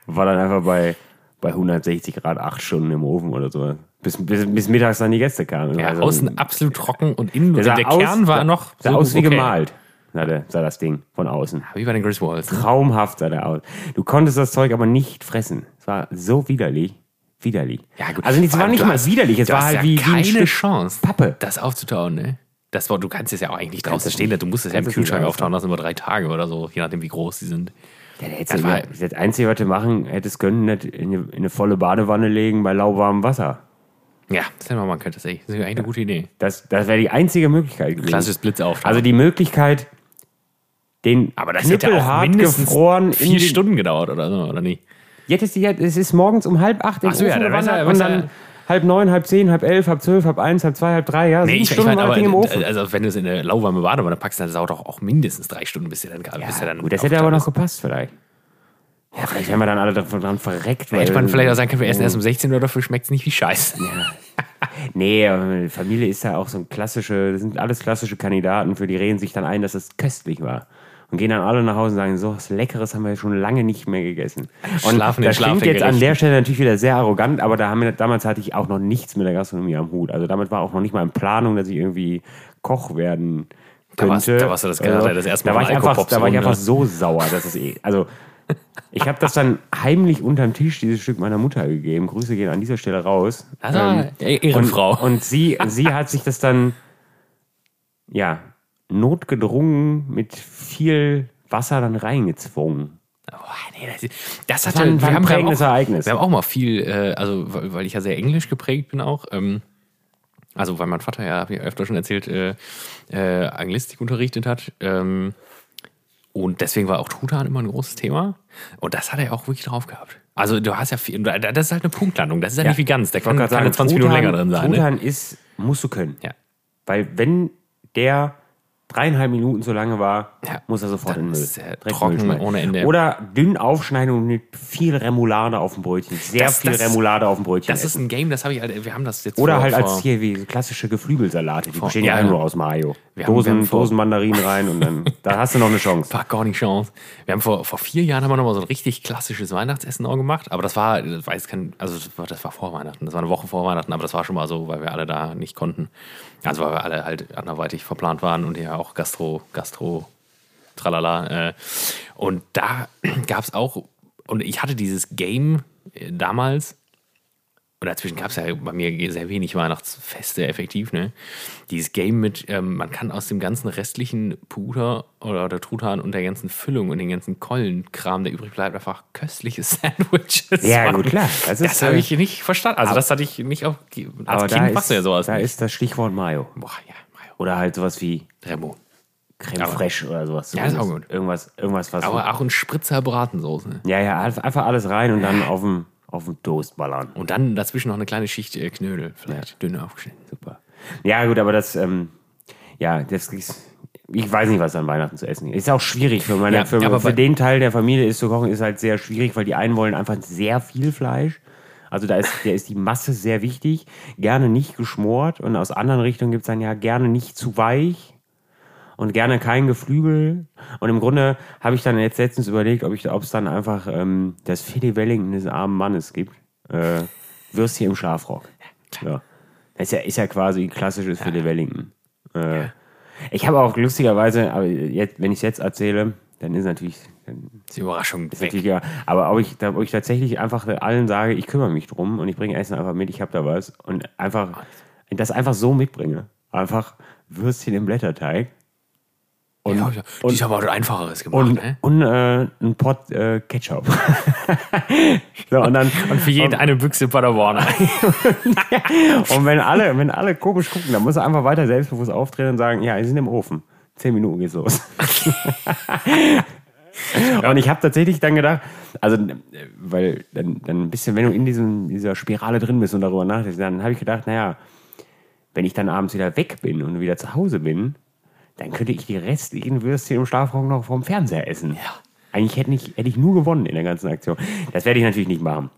war dann einfach bei, bei 160 Grad acht Stunden im Ofen oder so. Bis, bis, bis mittags dann die Gäste kamen. ja, Also, außen absolut trocken und innen der der aus- Kern war sah- noch Sah so aus wie okay. gemalt, sah, der, sah das Ding von außen. Wie bei den Griswolds. Ne? Traumhaft sah der aus. Du konntest das Zeug aber nicht fressen. Es war so widerlich. Widerlich. Ja, gut. Also es war nicht mal widerlich, es war halt ja wie, wie ein keine Stück Chance, Pappe. das aufzutauen, ne? Das war, du kannst es ja auch eigentlich draußen stehen, du musst es ja im Kühlschrank auftauen lassen über drei Tage oder so, je nachdem wie groß die sind. Ja, der Das war- das, das Einzige, was du machen hättest können, nicht in eine, in eine volle Badewanne legen bei lauwarmem Wasser. Ja, das hätte man machen können. Das ist eigentlich eine gute Idee. Das, das wäre die einzige Möglichkeit gewesen. Klassisches Blitz auftauen. Also die Möglichkeit, den aber das hätte auch mindestens vier Stunden gedauert oder so, oder nicht? Jetzt ist die, es ist morgens um halb acht in Ach so, ja, Ofen er- gewandert weiß und er- dann halb neun, halb zehn, halb elf, halb zwölf, halb eins, halb zwei, halb drei, ja, Nee, ich, ich Stunden war das aber, Ding im Ofen. also wenn du es in eine lauwarme Badewanne packst, dann dauert doch auch mindestens drei Stunden, bis der dann, bis der dann Gut, das hätte aber noch gepasst vielleicht. Ja, vielleicht wären wir dann alle davon dran verreckt. Hätte man vielleicht auch sagen können, wir essen Oh. erst um 16 Uhr, dafür schmeckt es nicht wie Scheiße. Nee, aber Familie ist ja auch so ein klassische, das sind alles klassische Kandidaten, für die reden sich dann ein, dass es köstlich war. Und gehen dann alle nach Hause und sagen, so was Leckeres haben wir schon lange nicht mehr gegessen. Und Schlafen das klingt jetzt an der Stelle natürlich wieder sehr arrogant, aber da haben wir, damals hatte ich auch noch nichts mit der Gastronomie am Hut. Also damit war auch noch nicht mal in Planung, dass ich irgendwie Koch werden Da warst- könnte. da warst du das gerade das erste Mal da war ich einfach, Da war ich Runde. einfach so sauer, dass es eh, also ich habe das dann heimlich unterm Tisch dieses Stück meiner Mutter gegeben. Grüße gehen an dieser Stelle raus. Also, Ähm, Ehrenfrau. und, und sie, sie hat sich das dann, ja, notgedrungen mit viel Wasser dann reingezwungen. Oh, nee, das, das war hatte, ein- war ein wir, prägendes auch, Ereignis. wir haben auch mal viel, äh, also weil weil ich ja sehr englisch geprägt bin auch, ähm, also weil mein Vater ja, ich öfter schon erzählt, äh, äh, Anglistik unterrichtet hat. Ähm, und deswegen war auch Truthahn immer ein großes Thema. Und das hat er auch wirklich drauf gehabt. Also du hast ja viel, das ist halt eine Punktlandung, das ist ja, nicht wie ganz, der kann, ja 20 Minuten länger drin sein. Ne? Truthahn ist, musst du können. Ja. Weil wenn der dreieinhalb Minuten so lange war, Ja, muss er sofort dann in den Müll. ist trocken Müll ohne Ende. Oder dünn aufschneiden und mit viel Remoulade auf dem Brötchen. Sehr Das- viel das- Remoulade auf dem Brötchen. Das ist essen. ein Game, das habe ich halt, wir haben das jetzt Oder vor, halt vor, als hier wie klassische Geflügelsalate. Die bestehen ja, ja. nur aus Mayo. Wir Dosen, haben vor- Dosen Mandarinen rein und dann [LAUGHS] da hast du noch eine Chance. War gar nicht Chance. Wir haben vor, vor vier Jahren haben wir noch mal so ein richtig klassisches Weihnachtsessen auch gemacht, aber das war, das war jetzt kein, also das war, das war vor Weihnachten, das war eine Woche vor Weihnachten, aber das war schon mal so, weil wir alle da nicht konnten. Also weil wir alle halt anderweitig verplant waren und ja auch Gastro, Gastro, tralala. Äh, und da [CLEARS THROAT] gab es auch, und ich hatte dieses Game äh, damals, und dazwischen gab es ja bei mir sehr wenig Weihnachtsfeste effektiv, ne? Dieses Game mit, ähm, man kann aus dem ganzen restlichen Puder oder der Truthahn und der ganzen Füllung und den ganzen Kollenkram, der übrig bleibt, einfach köstliche [LAUGHS] Sandwiches Ja, machen. gut, klar. Das Das, habe äh, ich nicht verstanden. Also das hatte ich nicht auf, als Aber Kind da machst ist, du ja sowas da nicht. ist das Stichwort Mayo. Boah, ja, Mayo. Oder halt sowas wie Remo. Creme Aber- fraiche oder sowas. Ja, ist auch gut. Irgendwas, irgendwas was. Aber auch ein Spritzer Bratensoße. ja, ja, einfach alles rein und dann auf dem, auf dem Toast ballern. Und dann dazwischen noch eine kleine Schicht äh, Knödel, vielleicht dünn aufgeschnitten. Super. Ja, gut, aber das, ähm, ja, das ist, ich weiß nicht, was an Weihnachten zu essen gibt. Ist auch schwierig für meine, Ja, für, aber für den Teil der Familie ist zu kochen, ist halt sehr schwierig, weil die einen wollen einfach sehr viel Fleisch. Also da ist, der ist die Masse sehr wichtig. Gerne nicht geschmort und aus anderen Richtungen gibt es dann ja gerne nicht zu weich und gerne kein Geflügel. Und im Grunde habe ich dann jetzt letztens überlegt, ob es dann einfach ähm, das Filet Wellington des armen Mannes gibt. Äh, Würstchen im Schlafrock. Ja. Das ist ja, ist ja quasi klassisches Filet Wellington. Äh, Ich habe auch lustigerweise, aber jetzt, wenn ich es jetzt erzähle, dann ist natürlich, dann ist die Überraschung ist weg. ja, aber ob ich, da, ob ich tatsächlich einfach allen sage, ich kümmere mich drum und ich bringe Essen einfach mit, ich habe da was und einfach, das einfach so mitbringe. Einfach Würstchen im Blätterteig und, ja, ja. Und, aber was Einfacheres gemacht, und, ne? und äh, ein Pot äh, Ketchup. [LAUGHS] so, und dann, [LAUGHS] Und für jeden eine Büchse Paderborn. [LAUGHS] Und wenn alle, wenn alle komisch gucken, dann muss er einfach weiter selbstbewusst auftreten und sagen, ja, wir sind im Ofen. Zehn Minuten geht's los. Und ich habe tatsächlich dann gedacht, also, weil dann, dann ein bisschen, wenn du in diesem, dieser Spirale drin bist und darüber nachdenkst, dann habe ich gedacht, naja, wenn ich dann abends wieder weg bin und wieder zu Hause bin, dann könnte ich die restlichen Würstchen im Schlafraum noch vom Fernseher essen. Ja. Eigentlich hätte ich, hätte ich nur gewonnen in der ganzen Aktion. Das werde ich natürlich nicht machen.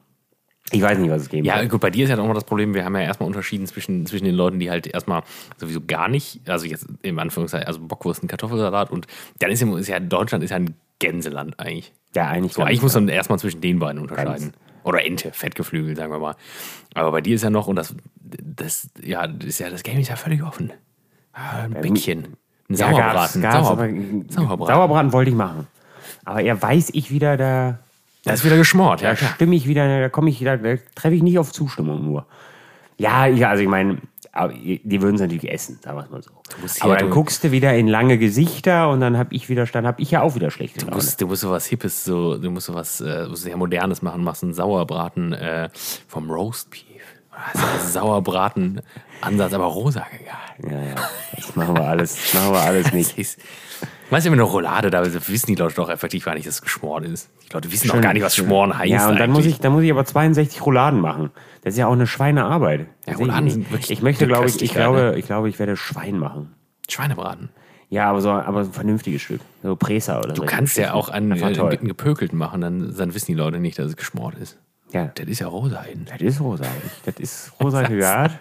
Ich weiß nicht, was es geben Ja, wird. gut, bei dir ist ja auch mal das Problem, wir haben ja erstmal unterschieden zwischen, zwischen den Leuten, die halt erstmal sowieso gar nicht, also jetzt im Anführungszeichen, also Bockwurst und Kartoffelsalat und dann ist ja, ist ja Deutschland ist ja ein Gänseland eigentlich. Ja, eigentlich So, ganz eigentlich muss man erstmal zwischen den beiden unterscheiden. Oder Ente, Fettgeflügel, sagen wir mal. Aber bei dir ist ja noch, und das, das, ja, das ist ja, das Game ist ja völlig offen. Ah, Ein Bäckchen. Ein Ja, Sauerbraten. gab's, gab's, Sauer- Sauerbraten. Sauerbraten wollte ich machen. Aber er weiß ich wieder, da, Da ist wieder geschmort, ja da stimme ich wieder, da komme ich wieder, da treffe ich nicht auf Zustimmung nur. Ja, ja also ich meine, die würden es natürlich essen, sagen wir es mal so. Aber dann du- guckst du wieder in lange Gesichter und dann habe ich wieder, dann habe ich ja auch wieder schlechte Du Laune. musst, du musst so was Hippes, so, du musst so was äh, sehr Modernes machen, machst einen Sauerbraten äh, vom Roast Beef. Also Sauerbraten-Ansatz, aber rosa gegangen. Ja, ja, das machen wir alles, das machen wir alles nicht. [LAUGHS] ist, weißt du, mit einer Roulade, da wissen die Leute doch effektiv gar nicht, dass es geschmoren ist. Die Leute wissen doch gar nicht, was Schmoren heißt. Ja, und dann eigentlich. muss, ich, dann muss ich aber 62 Rouladen machen. Das ist ja auch eine Schweinearbeit. Das Rouladen ich, sind wirklich ich möchte, eine glaube ich, ich glaube, ich glaube, ich werde Schwein machen. Schweinebraten. Ja, aber so aber ein vernünftiges Stück. So Presa oder so. Du kannst ja auch einen, äh, einen gepökelten machen, dann, dann wissen die Leute nicht, dass es geschmort ist. Ja, Das ist ja rosahin. das ist rosa. Das ist rosa [LAUGHS] Hygard.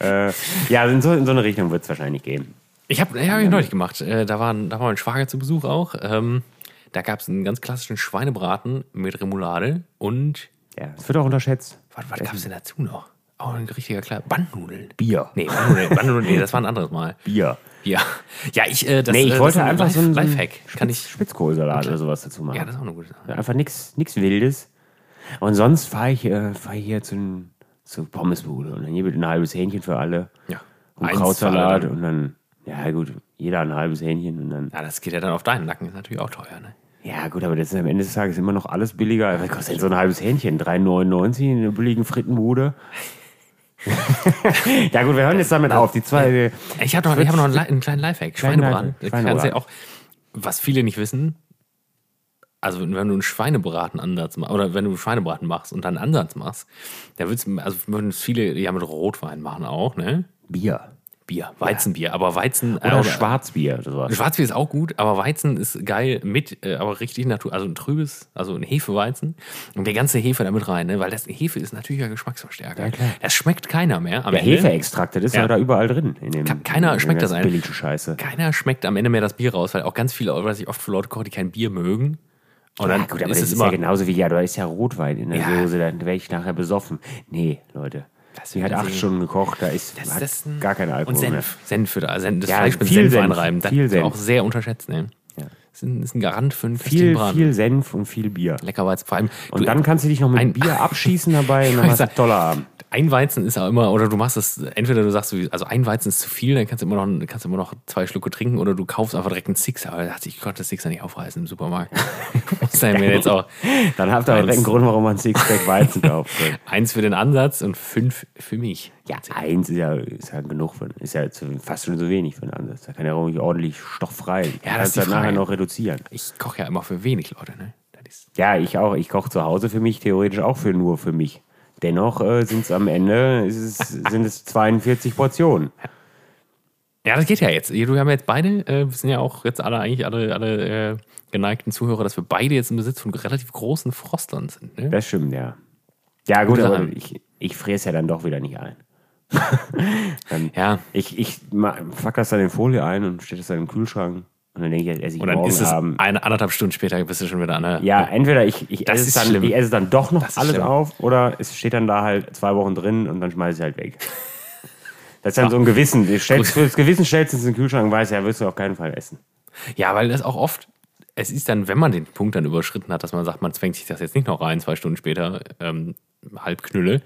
Äh, ja, in so, in so eine Richtung wird es wahrscheinlich gehen. Ich habe ja, hab ich neulich gemacht. Äh, da, waren, da war mein Schwager zu Besuch auch. Ähm, da gab es einen ganz klassischen Schweinebraten mit Remoulade und Ja, es wird auch unterschätzt. was, was gab es denn dazu noch? Auch ein richtiger klar Bandnudeln. Bier. Nee, Bandnudeln, Bandnudeln, nee, das war ein anderes Mal. [LAUGHS] Bier. Ja, ja ich, äh, das, Nee, äh, ich das wollte einfach so ein, so ein Lifehack. Kann ich, Spitzkohlsalat oder sowas dazu machen. ja, das ist auch eine gute Sache. Einfach nichts Wildes. Und sonst fahre ich, äh, fahr ich hier zu, zur Pommesbude und dann gibt es ein halbes Hähnchen für alle. Ja. Und Eins Krautsalat und dann, ja gut, jeder ein halbes Hähnchen und dann. Ja, das geht ja dann auf deinen Nacken, ist natürlich auch teuer, ne? Ja gut, aber das ist am Ende des Tages immer noch alles billiger. Was kostet denn so ein halbes Hähnchen? 3,99 in einer billigen Frittenbude. [LAUGHS] ja gut, wir hören jetzt damit auf. Die zwei. Ich habe noch, ich hab noch einen, einen kleinen Lifehack. Schweinebraten. Schweinebraten. auch, was viele nicht wissen, also wenn du einen Schweinebraten-Ansatz machst, oder wenn du Schweinebraten machst und dann einen Ansatz machst, da würdest also würden es viele ja mit Rotwein machen auch, ne? Bier. Bier, Weizenbier. Aber Weizen. Oder äh, Schwarzbier. oder Sowas. Schwarzbier ist auch gut, aber Weizen ist geil mit, äh, aber richtig Natur, also ein trübes, also ein Hefeweizen und der ganze Hefe damit rein, ne? weil das Hefe ist natürlicher Geschmacksverstärker. Ja, klar. Das schmeckt keiner mehr. Am Ja, Ende. Hefeextrakte, das ist Ja. ja da überall drin. In dem, Ke- keiner in dem schmeckt das ein. Billige Scheiße. Keiner schmeckt am Ende mehr das Bier raus, weil auch ganz viele, was ich oft für Leute koche, die kein Bier mögen. Und dann ja, gut, aber ist das es ist immer. ja genauso wie, ja, da ist ja Rotwein in der Ja. Soße, dann werde ich nachher besoffen. Nee, Leute. Das Sie hat acht Stunden gekocht, da ist, Das- das ein- gar kein Alkohol Und mehr. Senf. Senf Senf, das Ja, Fleisch mit Senf, Senf, einreiben. Das viel ist Senf. auch sehr unterschätzt. Ne? Ja. Das ist ein, ist ein Garant für einen Viel, viel Senf und viel Bier. Lecker Weizen. Vor allem, Und du, dann kannst du dich noch mit ein- Bier [LAUGHS] abschießen dabei und dann hast du einen toller Abend. ein Weizen ist auch immer, oder du machst es, entweder du sagst, also ein Weizen ist zu viel, dann kannst du immer noch, kannst du immer noch zwei Schlucke trinken, oder du kaufst einfach direkt einen Sixer. Aber da dachte ich, ich konnte das Sixer nicht aufreißen im Supermarkt. [LAUGHS] Muss dann mir jetzt auch Dann habt ihr auch einen Grund, warum man Sixpack Weizen kauft. [LAUGHS] eins für den Ansatz und fünf für mich. Ja, eins ist ja, ist ja genug, für, ist ja fast schon so wenig für einen Ansatz. Da kann ja ruhig ordentlich Stoff. Ja, das kannst ist die nachher noch reduzieren. Ich koche ja immer für wenig Leute, ne? Ja, ich auch. Ich koche zu Hause für mich, theoretisch auch für nur für mich. Dennoch äh, [LAUGHS] sind es am Ende es, sind es 42 Portionen. ja, das geht ja jetzt. Wir haben jetzt beide, äh, wir sind ja auch jetzt alle eigentlich alle, alle äh, geneigten Zuhörer, dass wir beide jetzt im Besitz von relativ großen Frostern sind. Ne? Das stimmt, ja. Ja, gut, aber ich, ich fräse ja dann doch wieder nicht ein. [LAUGHS] dann, Ja. Ich, ich pack das dann in Folie ein und stelle das dann im Kühlschrank. Und dann denke ich, esse ich Und dann morgen ist es Abend. eine anderthalb Stunden später, bist du schon wieder an der. Ja, entweder ich, ich, Das esse es ist dann, schlimm. ich esse es dann doch noch alles schlimm. auf oder es steht dann da halt zwei Wochen drin und dann schmeiße ich es halt weg. Das ist dann [LAUGHS] so ein Gewissen. Du stellst, für das Gewissen stellst du es in den Kühlschrank und weißt, ja, wirst du auf keinen Fall essen. Ja, weil das auch oft, es ist dann, wenn man den Punkt dann überschritten hat, dass man sagt, man zwängt sich das jetzt nicht noch rein, zwei Stunden später, ähm, halb Knülle,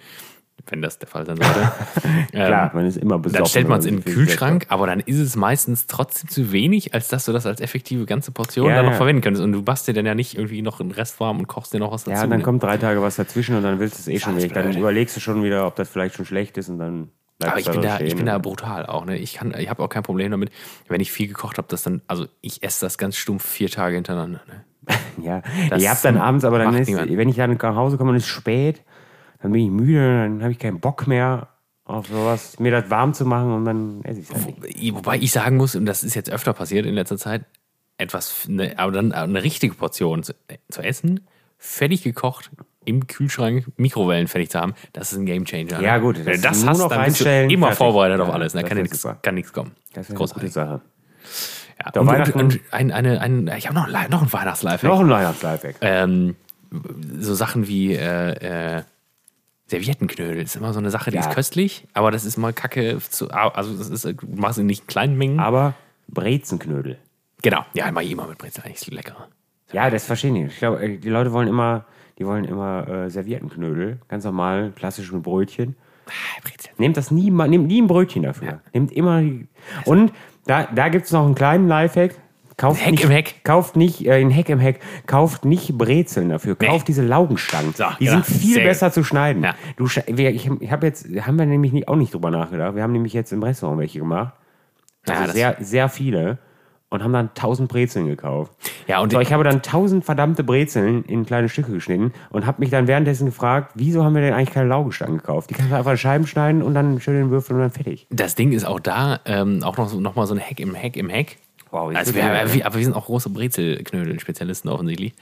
wenn das der Fall sein sollte. [LAUGHS] Klar, ähm, man ist immer besoffen. dann stellt man es in den Kühlschrank, aber dann ist es meistens trotzdem zu wenig, als dass du das als effektive ganze Portion Ja, dann noch verwenden könntest. Und du machst dir dann ja nicht irgendwie noch einen Rest warm und kochst dir noch was dazu. Ja, und dann ne? kommt drei Tage was dazwischen und dann willst du es eh schon weg. Dann überlegst du schon wieder, ob das vielleicht schon schlecht ist und dann Aber ich bin, da ich bin da brutal auch. Ne? Ich, kann- ich habe auch kein Problem damit, wenn ich viel gekocht habe, dass dann, also ich esse das ganz stumpf vier Tage hintereinander. Ne? [LAUGHS] Ja, Das ihr habt dann abends, aber dann ist, niemand. wenn ich dann nach Hause komme und es ist spät, dann bin ich müde, dann habe ich keinen Bock mehr auf sowas, mir das warm zu machen und dann esse ich es halt nicht. Wobei ich sagen muss, und das ist jetzt öfter passiert in letzter Zeit, etwas, ne, aber dann eine richtige Portion zu, zu essen, fertig gekocht, im Kühlschrank Mikrowellen fertig zu haben, das ist ein Gamechanger. Ja, gut, Wenn das du das hast, noch dann bist du immer fertig. vorbereitet auf alles. Da das kann nichts, kann nichts kommen. Das eine gute Großartig. Sache. Ja. Und, Weihnachten- und ein, eine, ein, ich habe noch, ein- noch ein Weihnachtslife. Noch ein Weihnachtslifehack. Ähm, so Sachen wie äh, äh, Serviettenknödel ist immer so eine Sache, die Ja. ist köstlich, aber das ist mal kacke. Zu, also, das ist, du machst in nicht kleinen Mengen. Aber Brezenknödel. Genau, ja, mach ich immer mit Brezel eigentlich leckerer. Ja, das verstehe ich nicht. Ich glaube, die Leute wollen immer, die wollen immer äh, Serviettenknödel. Ganz normal, klassisch mit Brötchen. Ah, Brezel. Nehmt das nie, nehmt nie ein Brötchen dafür. Nehmt immer die. Und da, da gibt es noch einen kleinen Lifehack. Kauft Heck nicht, im Heck. Kauft nicht, äh, ein Heck im Heck, kauft nicht Brezeln dafür. Nee. Kauft diese Laugenstangen. So, die genau. sind viel Sehr besser zu schneiden. Ja. Du, ich, ich habe jetzt, haben wir nämlich nicht, auch nicht drüber nachgedacht. Wir haben nämlich jetzt im Restaurant welche gemacht. Also Ja, sehr, sehr viele. Und haben dann 1000 Brezeln gekauft. Ja, und So, ich habe dann 1000 verdammte Brezeln in kleine Stücke geschnitten und habe mich dann währenddessen gefragt, wieso haben wir denn eigentlich keine Laugenstangen gekauft? Die kannst du einfach in Scheiben schneiden und dann schön den Würfel und dann fertig. das Ding ist auch da, ähm, auch noch, so- noch mal so ein Hack im Hack im Hack. Wow, also wir, wir, aber wir sind auch große Brezelknödel-Spezialisten offensichtlich.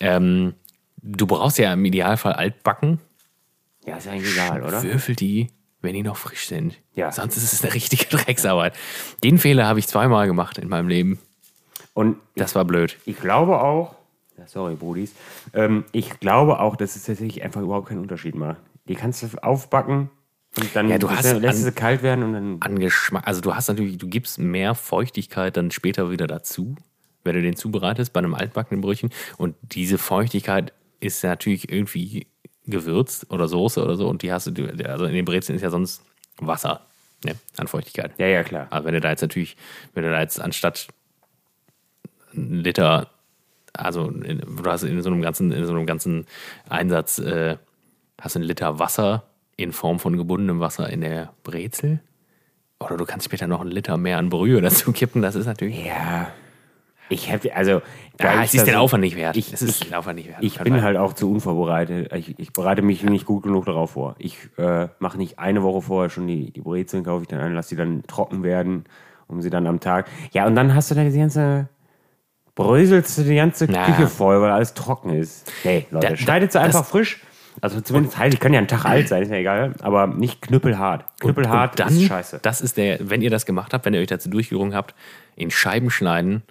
Ähm, du brauchst ja im Idealfall altbacken. Ja, ist eigentlich egal, oder? Würfel die, wenn die noch frisch sind. Ja. Sonst ist es eine richtige [LAUGHS] Drecksarbeit. Den Fehler habe ich zweimal gemacht in meinem Leben. Und Das war blöd. ich glaube auch, ja, sorry, Brudis, ähm, ich glaube auch, dass es tatsächlich einfach überhaupt keinen Unterschied macht. Die kannst du aufbacken und dann Ja, du lässt hast lässt an- sie kalt werden und dann. An Geschmack, also du hast natürlich, du gibst mehr Feuchtigkeit dann später wieder dazu, wenn du den zubereitest bei einem altbackenen Brötchen. Und diese Feuchtigkeit ist natürlich irgendwie gewürzt oder Soße oder so. Und die hast du, also in den Brezeln ist ja sonst Wasser ne, an Feuchtigkeit. Ja, ja, klar. Aber wenn du da jetzt natürlich, wenn du da jetzt anstatt einen Liter, also in, du hast in so einem ganzen, in so einem ganzen Einsatz, äh, hast du einen Liter Wasser in Form von gebundenem Wasser in der Brezel. Oder du kannst später noch einen Liter mehr an Brühe [LAUGHS] dazu kippen. Das ist natürlich. Ja. Ich habe, also. Ja, es ich ist den Aufwand nicht wert. Ich- es ist den Aufwand nicht wert. Ich bin halt auch zu unvorbereitet. Ich, ich bereite mich nicht gut genug darauf vor. Ich äh, mache nicht eine Woche vorher schon die, die Brezeln, kaufe ich dann ein, lasse die dann trocken werden, um sie dann am Tag. Ja, und dann hast du da die ganze. Bröselst du die ganze Na. Küche voll, weil alles trocken ist. Nee, Leute, Da- schneidet sie einfach frisch. Also zumindest halt, die können ja einen Tag alt sein, ist ja egal. Aber nicht knüppelhart. Knüppelhart und dann, ist scheiße. Das ist der, wenn ihr das gemacht habt, wenn ihr euch dazu durchgerungen habt, in Scheiben schneiden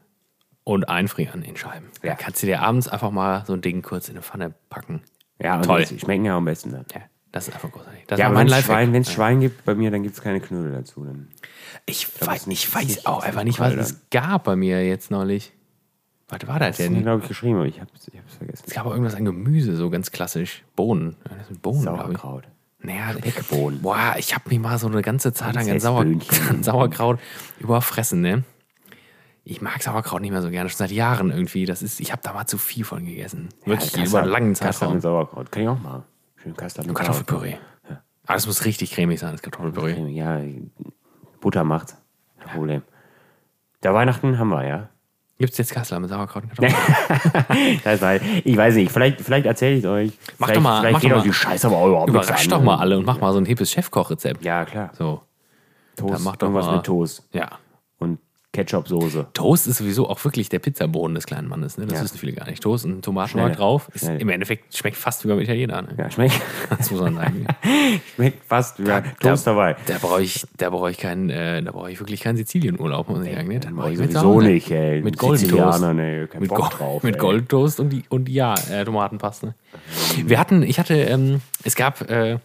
und einfrieren in Scheiben. Ja. Dann kannst du dir abends einfach mal so ein Ding kurz in eine Pfanne packen. Ja, und Toll. die schmecken ja am besten dann. Ja, das ist einfach großartig. Das Ja, wenn es. Schwein, Schwein gibt bei mir, dann gibt es keine Knödel dazu. Dann. Ich, weiß, nicht- ich weiß auch einfach nicht, was es gab bei mir jetzt neulich. Was war das Das denn? glaube ich, geschrieben, aber ich habe es vergessen. Es gab auch irgendwas an Gemüse, so ganz klassisch. Bohnen. Ja, das sind Bohnen, glaube ich. Sauerkraut. Naja, Speckbohnen. Boah, ich habe mich mal so eine ganze Zeit lang an, Sauer, an [LAUGHS] Sauerkraut überfressen, ne? Ich mag Sauerkraut nicht mehr so gerne, schon seit Jahren irgendwie. Das ist, ich habe da mal zu viel von gegessen. Wirklich Ja, über einen langen Zeitraum. mit Sauerkraut. Kann ich auch machen. Schön Kassler mit Kartoffelpüree. Ja. Aber es muss richtig cremig sein, das Kartoffelpüree. Ja, Butter macht. Kein Problem. Der Weihnachten haben wir, ja. Gibt es jetzt Kassler mit [LAUGHS] Sauerkraut und Kartoffelpüree? Das ich weiß nicht, vielleicht, vielleicht erzähle ich es euch. Mach vielleicht, doch mal- Vielleicht mach geht doch mal- die Scheiße aber auch überhaupt nichts Überrasch an. doch mal alle und mach mal so ein hippes Chefkochrezept. Ja, klar. So, Toast. Dann mach doch irgendwas mal- mit Toast. ja. Ketchup-Soße. Toast ist sowieso auch wirklich der Pizzaboden des kleinen Mannes. Ne? Das Ja. wissen viele gar nicht. Toast und Tomatenmark drauf. Ist, Schnell. Im Endeffekt schmeckt fast wie beim Italiener. Ne? Ja, schmeckt, [LAUGHS] Das muss man sagen. [LAUGHS] schmeckt fast wie Toast dabei. Da brauche ich, da brauche ich keinen, äh, da brauche ich wirklich keinen Sizilienurlaub, muss ich sagen. Ne? Da Mach ich mit sowieso Sahne. nicht, ey. Mit Goldtoast. Nee, Mit, Bock Gold, drauf. mit. Goldtoast und, die, und ja, äh, Tomatenpaste. Wir hatten, ich hatte, ähm, es gab, äh,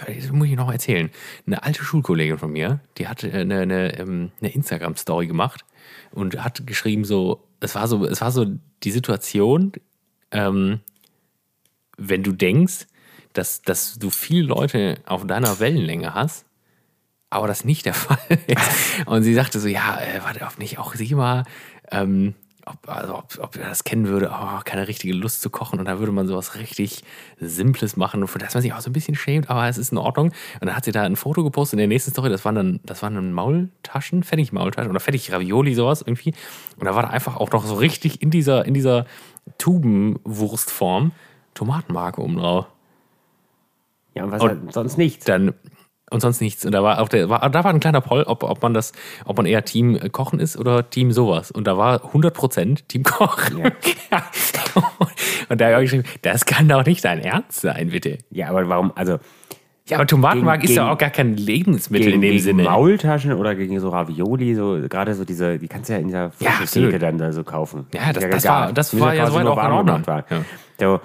das muss ich noch erzählen, eine alte Schulkollegin von mir, die hat äh, eine, eine, ähm, eine Instagram-Story gemacht und hat geschrieben so, es war so, es war so die Situation, ähm, wenn du denkst, dass, dass du viele Leute auf deiner Wellenlänge hast, aber das nicht der [LAUGHS] Fall ist. Und sie sagte so, ja, äh, warte, ob nicht auch sie mal, ähm, ob, also ob, ob er das kennen würde, oh, keine richtige Lust zu kochen und da würde man sowas richtig Simples machen, für das man sich auch so ein bisschen schämt, aber es ist in Ordnung. Und dann hat sie da ein Foto gepostet in der nächsten Story, das waren dann, das waren dann Maultaschen, Fertig-Maultaschen oder Fertig-Ravioli, sowas irgendwie. Und da war da einfach auch noch so richtig in dieser, in dieser Tubenwurstform Tomatenmarke oben drauf. Ja, und was halt sonst nichts. Dann und sonst nichts. Und da war auch der, war, da war ein kleiner Poll, ob, ob man das, ob man eher Team Kochen ist oder Team sowas. Und da war 100% Team Kochen. Ja. [LAUGHS] und da habe ich geschrieben, das kann doch nicht dein Ernst sein, bitte. Ja, aber warum, also Ja, aber Tomatenmark Gegen- ist ja auch gar kein Lebensmittel gegen, in dem gegen Sinne. Maultaschen oder gegen so Ravioli, so gerade so diese, die kannst du ja in der Ja, absolut. Theke dann da so kaufen. Ja, das- das egal. war- das war ja soweit auch in Ordnung. werden. Ja. So,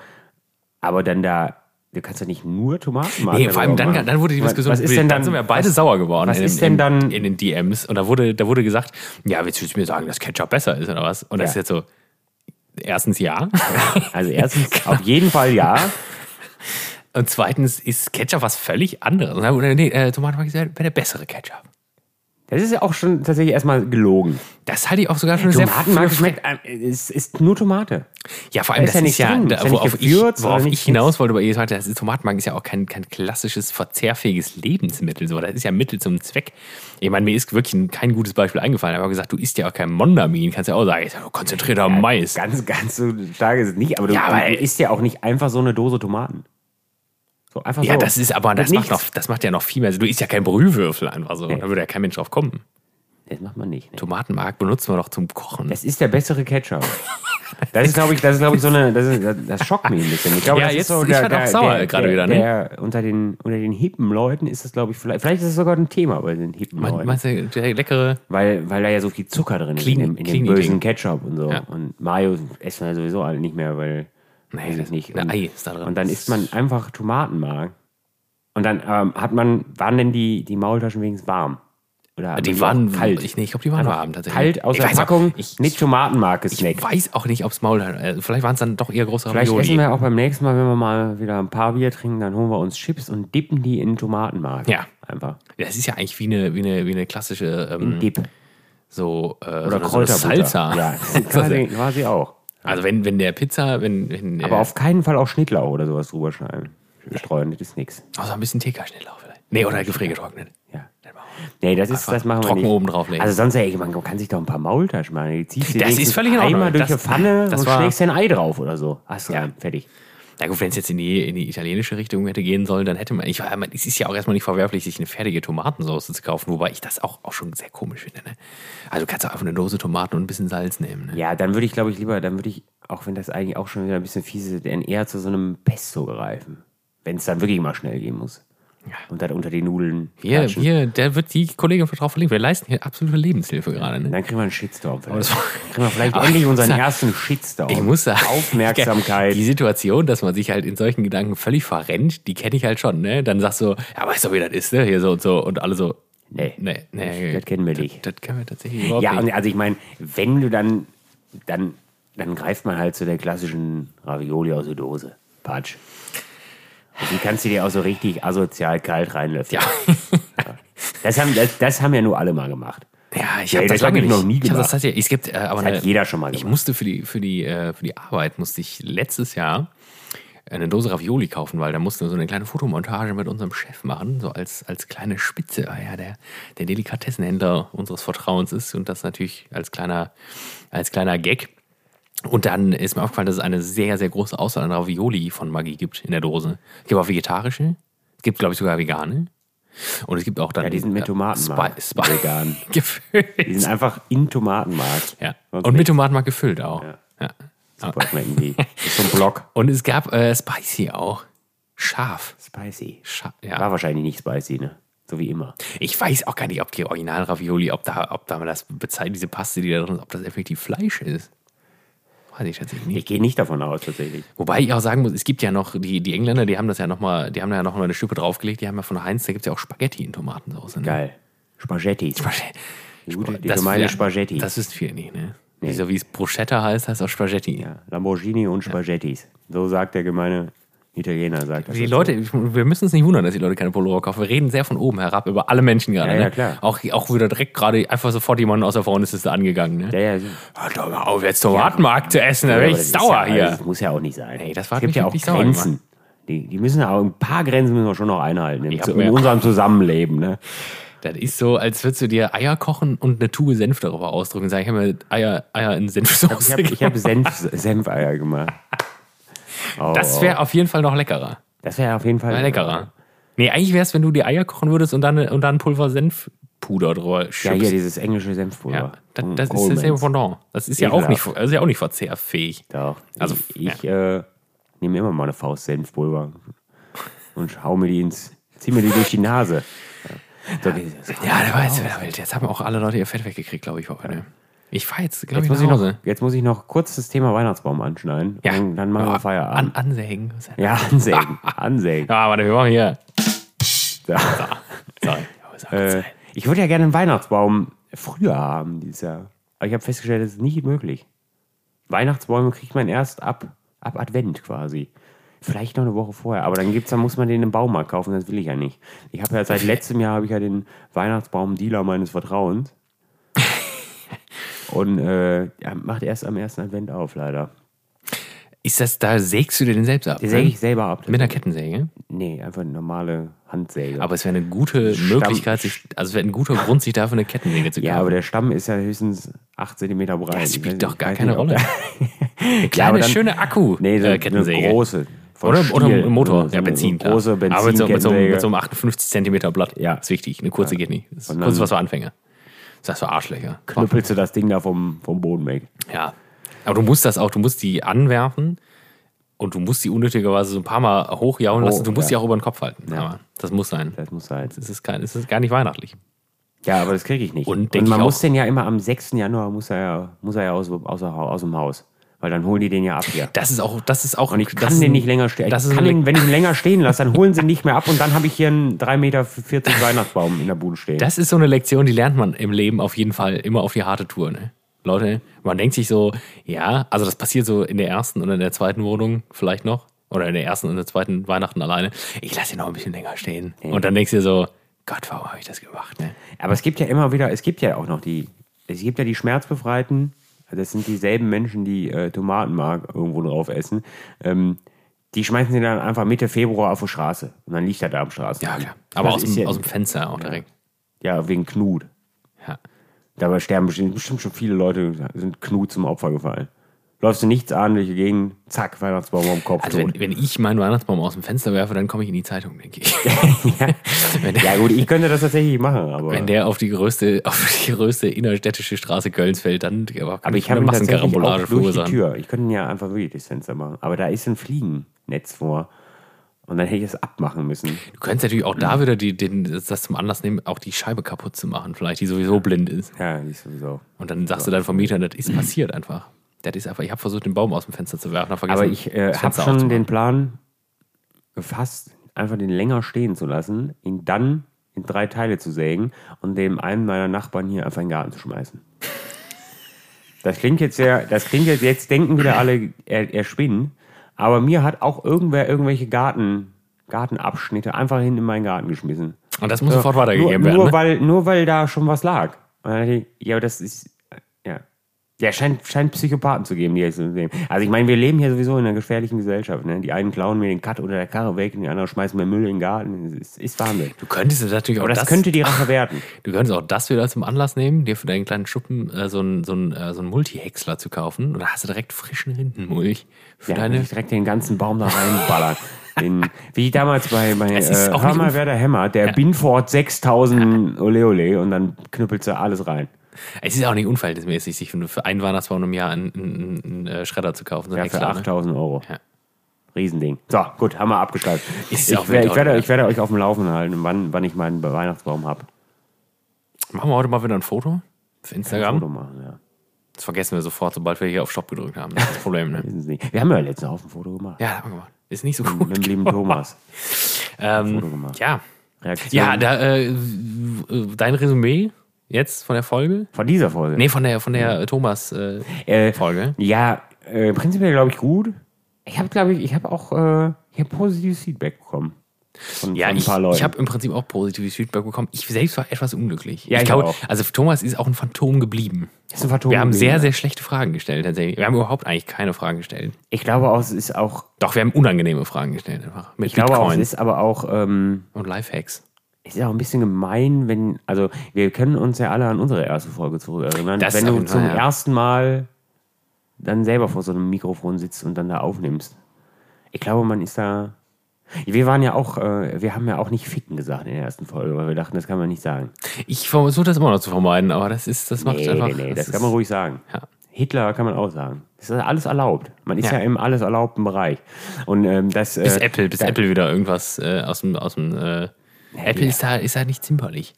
aber dann da, du kannst ja nicht nur Tomatenmark Nee, vor allem dann, dann wurde die Diskussion, was ist denn dann, dann sind wir beide sauer geworden was in, ist den- denn in, dann- in den DMs. Und da wurde, da wurde gesagt, ja, willst du mir sagen, dass Ketchup besser ist oder was? Und das Ja. ist jetzt so, erstens ja. [LAUGHS] Also erstens, auf jeden Fall ja. Und zweitens ist Ketchup was völlig anderes. Oder nee, äh, Tomatenmark ist ja der bessere Ketchup. Das ist ja auch schon tatsächlich erstmal gelogen. Das halte ich auch sogar schon sehr Tomatenmark schmeckt, äh, ist, nur Tomate. Ja, vor allem, Da das ja ist ja, da, ist ja worauf, nicht ich, worauf ich hinaus wollte bei ihr, das ist, Tomatenmark ist ja auch kein, kein klassisches verzehrfähiges Lebensmittel. So. Das ist ja Mittel zum Zweck. Ich meine, mir ist wirklich ein, kein gutes Beispiel eingefallen. Aber gesagt, du isst ja auch kein Mondamin. Kannst ja auch sagen, ja nur konzentrierter Mais. Ganz, ganz so stark ist es nicht, aber du, Ja, aber- du isst ja auch nicht einfach so eine Dose Tomaten. So einfach Ja, so. das ist aber, das macht, noch, das macht ja noch viel mehr. Also, du isst ja kein Brühwürfel einfach so. Da würde ja kein Mensch drauf kommen. Das macht man nicht. Ne? Tomatenmark benutzen wir doch zum Kochen. Das ist der bessere Ketchup. [LAUGHS] Das ist, glaube ich, das ist, glaube ich, so eine, das, ist, das schockt mich ein bisschen. Ich glaube, Ja, das jetzt- ist so ich der, der, sauer der, gerade der, wieder, ne? Der, unter den, unter den hippen Leuten ist das, glaube ich, vielleicht, vielleicht ist es sogar ein Thema bei den hippen Leuten. Meinst du, der leckere Weil, weil da ja so viel Zucker drin ist Clean- in dem, in dem bösen. Ketchup und so. Ja. Und Mayo essen wir sowieso alle nicht mehr, weil Nee, ich das- nicht. ein Und, Ei ist da drin. und dann isst man einfach Tomatenmark. Und dann ähm, hat man, waren denn die, die Maultaschen wenigstens warm? Oder Die waren kalt? Ich, nee, ich glaube, die waren Einfach warm tatsächlich. Kalt aus Ich der weiß auch- Packung, ich- nicht Tomatenmark Ich gesnackt. weiß auch nicht, ob es Maul äh, Vielleicht waren es dann doch eher große Vielleicht Ravioli. essen wir auch beim nächsten Mal, wenn wir mal wieder ein paar Bier trinken, dann holen wir uns Chips und dippen die in Tomatenmark. Ja. Einfach. Das ist ja eigentlich wie eine, wie eine, wie eine klassische ähm, Dip. so, äh, Oder so, so eine. Salsa. Ja, [LAUGHS] quasi, quasi auch. Also wenn, wenn der Pizza, wenn, wenn Aber äh, auf keinen Fall auch Schnittlauch oder sowas drüber schneiden. Streuen, das ist nix. außer ein bisschen TK-Schnittlauch vielleicht. Nee, oder gefriergetrocknet. Ja. Nee, das, ist, das machen wir trocken nicht. oben drauflegen. Also sonst, ey, man kann sich doch ein paar Maultaschen machen. Die ziehst du Das ist völlig in Ordnung. einmal durch Das- eine Pfanne das und war- schlägst ein Ei drauf oder so. Hast du Ja. rein, fertig. Na gut, wenn es jetzt in die, in die italienische Richtung hätte gehen sollen, dann hätte man, ich, war- es ist ja auch erstmal nicht verwerflich, sich eine fertige Tomatensauce zu kaufen, wobei ich das auch, auch schon sehr komisch finde. Ne? Also du kannst auch einfach eine Dose Tomaten und ein bisschen Salz nehmen. Ne? Ja, dann würde ich, glaube ich, lieber, dann würde ich, auch wenn das eigentlich auch schon wieder ein bisschen fies ist, eher zu so einem Pesto greifen. Wenn es dann wirklich mal schnell gehen muss. Ja. Und dann unter die Nudeln. Hier, klatschen. hier, der wird die Kollegin drauf verlinkt. Wir leisten hier absolute Lebenshilfe gerade. Ne? dann kriegen wir einen Shitstorm. Vielleicht. kriegen wir vielleicht endlich ich unseren sagen- ersten Shitstorm. Ich muss sagen, Aufmerksamkeit. Die Situation, dass man sich halt in solchen Gedanken völlig verrennt, die kenne ich halt schon. Ne? Dann sagst du, ja, weißt du, wie das ist, ne? Hier so und so. Und alle so, Nee. nee, nee. Das kennen wir nicht. Das, das kennen wir tatsächlich überhaupt Ja, nicht. und also ich meine, wenn du dann, dann, dann greift man halt zu der klassischen Ravioli aus der Dose. Patsch. Die kannst du dir auch so richtig asozial kalt reinlöffeln. ja. Das, haben, das, das haben ja nur alle mal gemacht. Ja, ich Ja, habe das das lange ich noch nie Ich gemacht. das tatsächlich. Es gibt, äh, aber Das hat eine- jeder schon mal Ich gemacht. musste für die, für die, äh, für die Arbeit musste ich letztes Jahr eine Dose Ravioli kaufen, weil da mussten wir so eine kleine Fotomontage mit unserem Chef machen, so als, als kleine Spitze, weil er der, der Delikatessenhändler unseres Vertrauens ist und das natürlich als kleiner, als kleiner Gag. Und dann ist mir aufgefallen, dass es eine sehr, sehr große Auswahl an Ravioli von Maggi gibt in der Dose. Es gibt auch vegetarische, es gibt, glaube ich, sogar vegane. Und es gibt auch dann. Ja, die sind mit Tomatenmark. Spy, Spy, Vegan. [LAUGHS] gefüllt. Die sind einfach in Tomatenmark. Ja. Sonst Und mit. Tomatenmark gefüllt auch. Ja. Ja. Super schmecken die. Ist so ein Block. Und es gab äh, Spicy auch. Scharf. Spicy. Scha War ja. wahrscheinlich nicht spicy, ne? So wie immer. Ich weiß auch gar nicht, ob die Original-Ravioli, ob da, ob da man das bezeichnet, diese Paste, die da drin ist, ob das effektiv Fleisch ist. Weiß ich tatsächlich nicht. Ich gehe nicht davon aus, tatsächlich. Wobei ich auch sagen muss, es gibt ja noch, die, die Engländer, die haben das ja nochmal, die haben da ja noch mal eine Schippe draufgelegt, die haben ja von Heinz, da gibt es ja auch Spaghetti in Tomatensauce. Ne? Geil. Spaghetti. Spaghetti. Die, gute, die Das- gemeine ja, Spaghetti. Das wissen viele nicht, ne? Wie So wie es Bruschetta heißt, heißt auch Spaghetti. ja, Lamborghini und Spaghettis. So sagt der gemeine Italiener. Sagt das Die. Leute, ich- wir müssen uns nicht wundern, dass die Leute keine Pullover kaufen. Wir reden sehr von oben herab über alle Menschen gerade. Ja, ja, ne? klar. Auch, auch wieder direkt gerade einfach sofort jemanden aus der Freundesliste angegangen. Ne? Ja, ja, so. Hört doch mal auf, jetzt Tomatenmark zu essen, da Ja, aber ich sauer ja, hier. Das muss ja auch nicht sein. Ey, das war es gibt ja auch Grenzen. Die, die müssen ja auch, ein paar Grenzen müssen wir schon noch einhalten in, mir- in unserem Zusammenleben. Ne? Das ist so, als würdest du dir Eier kochen und eine Tube Senf darüber ausdrücken. Sagen, ich habe mir Eier, Eier in Senfsoße Ich habe hab Senf, Senfeier gemacht. [LAUGHS] Oh, Das wäre auf jeden Fall noch leckerer. das wäre auf jeden Fall leckerer. Nee, eigentlich wäre es, wenn du die Eier kochen würdest und dann, und dann Pulver Senfpuder drüber Ja, schüppst. hier dieses englische Senfpulver. Ja, das, Von das ist dasselbe Pendant. Das ist ja auch nicht, das ist ja auch nicht verzehrfähig. Doch. Also, ich ich äh, nehme immer mal eine Faust Senfpulver und hau mir die ins, zieh mir die durch die Nase. [LAUGHS] Ja, so, Ja, der war jetzt wieder wild. Jetzt haben auch alle Leute ihr Fett weggekriegt, glaube ich, heute. Ich fahre jetzt, glaube Jetzt ich, muss ich, noch, jetzt muss ich noch kurz das Thema Weihnachtsbaum anschneiden. Ja. Dann, dann machen wir Aber Feierabend. An, ansägen. ja, ansägen. [LAUGHS] ansägen. Ja, warte, wir machen hier. Sorry. Aber sag Äh, ich würde ja gerne einen Weihnachtsbaum früher haben dieses Jahr. Aber ich habe festgestellt, das ist nicht möglich. Weihnachtsbäume kriegt man erst ab, ab Advent quasi. Vielleicht noch eine Woche vorher, aber dann gibt's, dann muss man den im Baumarkt kaufen, das will ich ja nicht. Ich habe ja seit [LAUGHS] letztem Jahr habe ich ja den Weihnachtsbaum-Dealer meines Vertrauens. Und äh, er macht erst am ersten Advent auf, leider. Ist das, da sägst du dir den selbst ab? Den säge ich selber ab. Mit einer Kettensäge? Nee, einfach eine normale Handsäge. Aber es wäre eine gute Möglichkeit, sich, also es wäre ein guter Grund, sich dafür eine Kettensäge zu kaufen. ja, aber der Stamm ist ja höchstens 8 cm breit. das weiß spielt doch gar keine nicht, Rolle. Eine [LAUGHS] Ja, kleine, aber dann- schöne Akku Nee, so äh, eine Kettensäge. große. von Oder, oder Stiel. ein Motor, So ja, eine Benzin. klar. Große Aber mit so, mit, so, einem- Benzinkettensäge. mit so einem 58 cm Blatt. Ja. Ist wichtig. Eine kurze geht nicht. Das ist kurz was für Anfänger. Das ist für Arschlöcher. Knüppelst du das Ding da vom, vom Boden weg. Ja. Aber du musst das auch, du musst die anwerfen und du musst die unnötigerweise so ein paar Mal hochjauen lassen. Du musst ja. die auch über den Kopf halten. Aber das muss sein. Das muss sein. Es ist, kein, es ist gar nicht weihnachtlich. Ja, aber das kriege ich nicht. Und Und, man muss den ja immer am 6. Januar muss er ja, muss er ja aus, aus, aus dem Haus. Weil dann holen die den ja ab hier. Das ist auch, das ist auch. Und ich kann den nicht länger stehen. Das kann den, wenn ich ihn länger [LAUGHS] stehen lasse, dann holen sie ihn nicht mehr ab und dann habe ich hier einen 3,40 Meter Weihnachtsbaum in der Bude stehen. Das ist so eine Lektion, die lernt man im Leben auf jeden Fall immer auf die harte Tour. Ne? Leute, man denkt sich so, ja, also das passiert so in der ersten oder in der zweiten Wohnung vielleicht noch. Oder in der ersten und der zweiten Weihnachten alleine. Ich lasse ihn noch ein bisschen länger stehen. Und dann denkst du dir so, Gott, warum habe ich das gemacht? Ne? Aber es gibt ja immer wieder, es gibt ja auch noch die, es gibt ja die Schmerzbefreiten, das sind dieselben Menschen, die äh, Tomatenmark irgendwo drauf essen. Ähm, die schmeißen sie dann einfach Mitte Februar auf die Straße. Und dann liegt er da am Straßenrand. Ja, klar. Aber aus dem, ja- aus dem Fenster auch direkt. Ja, wegen Knut. Ja. Dabei sterben bestimmt, bestimmt schon viele Leute, sind Knut zum Opfer gefallen. Läufst du nichts an die Gegend, zack, Weihnachtsbaum am Kopf. Also wenn, wenn ich meinen Weihnachtsbaum aus dem Fenster werfe, dann komme ich in die Zeitung, denke ich. [LAUGHS] [LAUGHS] wenn, der, ja gut, ich könnte das tatsächlich machen, aber, wenn der auf die größte, [LAUGHS] auf die größte innerstädtische Straße Kölns fällt, dann aber aber ich habe auch durch die Tür. Ich könnte ihn ja einfach wirklich das Fenster machen. Aber da ist ein Fliegennetz vor. Und dann hätte ich es abmachen müssen. Du könntest natürlich auch da wieder die, den, das zum Anlass nehmen, auch die Scheibe kaputt zu machen, vielleicht, die sowieso blind ist. Ja, die ist sowieso. Und dann sagst du deinem Vermieter, das ist passiert einfach. Das ist einfach, ich habe versucht, den Baum aus dem Fenster zu werfen, vergessen, Aber ich äh, habe schon den Plan gefasst, einfach den länger stehen zu lassen, ihn dann in drei Teile zu sägen und dem einen meiner Nachbarn hier einfach in den Garten zu schmeißen. Das klingt jetzt sehr, das klingt jetzt, jetzt denken wieder alle, er, er spinnt, aber mir hat auch irgendwer irgendwelche Garten, Gartenabschnitte einfach hin in meinen Garten geschmissen. Und das muss sofort weitergegeben nur, werden. Nur, ne? weil, nur weil da schon was lag. Ich, ja, aber das ist, ja. Ja, scheint, scheint Psychopathen zu geben, die jetzt so sehen. Also ich meine, wir leben hier sowieso in einer gefährlichen Gesellschaft. Ne? Die einen klauen mir den Cut unter der Karre weg und die anderen schmeißen mir Müll in den Garten. Das ist, ist Wahnsinn. Du könntest es natürlich auch Aber das, das, könnte die Rache [LAUGHS] werden. du könntest auch das wieder zum Anlass nehmen, dir für deinen kleinen Schuppen äh, so einen so einen, äh, so einen Multihäcksler zu kaufen. Und da hast du direkt frischen Rindenmulch für Ja, deine. ich direkt den ganzen Baum da reinballern. [LAUGHS] Den, wie damals bei, bei Es äh, Hör mal, wer der Hämmer, der Binford 6000 Ole Ole und dann knüppelst du alles rein. Es ist auch nicht unverhältnismäßig, sich für, einen Weihnachtsbaum im Jahr einen, einen, einen äh, Schredder zu kaufen. So Ja, für Häcksler, ne? 8000 Euro. Ja. Riesending. So, gut, haben wir abgeschaltet. [LAUGHS] Ich, auch wer- ich, mit werde, ich werde euch auf dem Laufenden halten, wann, wann ich meinen Weihnachtsbaum habe. Machen wir heute mal wieder ein Foto für Instagram. Foto machen, ja. Das vergessen wir sofort, sobald wir hier auf Stopp gedrückt haben. Das ist das Problem, ne? Wir haben ja letztens auch ein Foto gemacht. Ja, haben wir gemacht. Ist nicht so gut. Mit dem lieben Thomas. Ähm, Foto gemacht. ja. Reaktion Ja, da, äh, dein Resümee jetzt von der Folge? von dieser Folge. Nee, von der, von der Thomas-Folge. Äh, Äh. Ja, äh, prinzipiell glaube ich gut. Ich habe, glaube ich, ich habe auch äh, ich hab positives Feedback bekommen. Von, ja, von ein ich, paar Leuten. ich habe im Prinzip auch positives Feedback bekommen. Ich selbst war etwas unglücklich. Ja, ich ich glaube, also Thomas ist auch ein Phantom geblieben. Ist ein Phantom Wir haben sehr, sehr schlechte Fragen gestellt, tatsächlich. Wir haben überhaupt eigentlich keine Fragen gestellt. Ich glaube auch, es ist auch. Doch, wir haben unangenehme Fragen gestellt, einfach. Mit Ich glaube auch, es Bitcoin ist aber auch. Ähm, und Lifehacks. Ist auch ein bisschen gemein, wenn. Also, wir können uns ja alle an unsere erste Folge zurückerinnern. Das wenn du zum ja. ersten Mal dann selber vor so einem Mikrofon sitzt und dann da aufnimmst. Ich glaube, man ist da. Wir waren ja auch, äh, wir haben ja auch nicht ficken gesagt in der ersten Folge, weil wir dachten, das kann man nicht sagen. Ich versuche das immer noch zu vermeiden, aber das ist, das macht Nee, einfach. nee, nee, das ist- kann man ruhig sagen. Ja. Hitler kann man auch sagen. Das ist alles erlaubt. Man ist ja, Ja. im alles erlaubten Bereich. Und ähm, das. Bis äh, Apple, bis da- Apple wieder irgendwas äh, aus dem, aus dem Apple ja. ist da, ist da nicht zimperlich.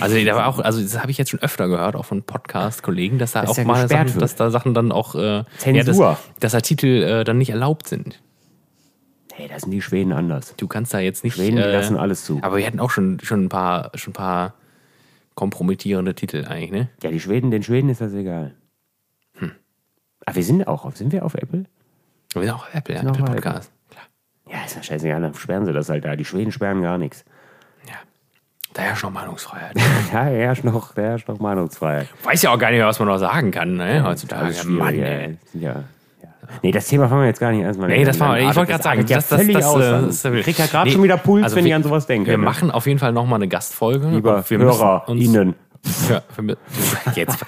Also da war auch, also das habe ich jetzt schon öfter gehört, auch von Podcast-Kollegen, dass da Dass auch mal Sachen, wird. dass da Sachen dann auch äh, Zensur. Ja, dass, dass da Titel äh, dann nicht erlaubt sind. Hey, da sind die Schweden anders. Du kannst da jetzt nicht. Schweden, die äh, lassen alles zu. Aber wir hatten auch schon, schon ein paar, schon ein paar kompromittierende Titel eigentlich, ne? Ja, die Schweden, den Schweden ist das egal. Hm. Aber wir sind auch auf, sind wir auf Apple? Wir sind auch auf Apple, ja, Apple Podcast. Klar. Ja, ist ja scheißegal, dann sperren sie das halt da. Die Schweden sperren gar nichts. Ja. Da herrscht noch Meinungsfreiheit. [LAUGHS] Ja, er herrscht noch, der herrscht noch Meinungsfreiheit. Weiß ja auch gar nicht mehr, was man noch sagen kann, ne? Heutzutage. Das schwierig, Mann, ja. ey. Ja, ja. Nee, das Thema fangen wir jetzt gar nicht erstmal Nee, das war, ich an. wollte gerade sagen, ja das, das, das, aus. an. das, ich krieg ja gerade schon wieder Puls, wenn ich an sowas denke. Wir ne? machen auf jeden Fall nochmal eine Gastfolge. Lieber Hörer, Ihnen. Ja, wir- [LAUGHS] [LAUGHS] jetzt,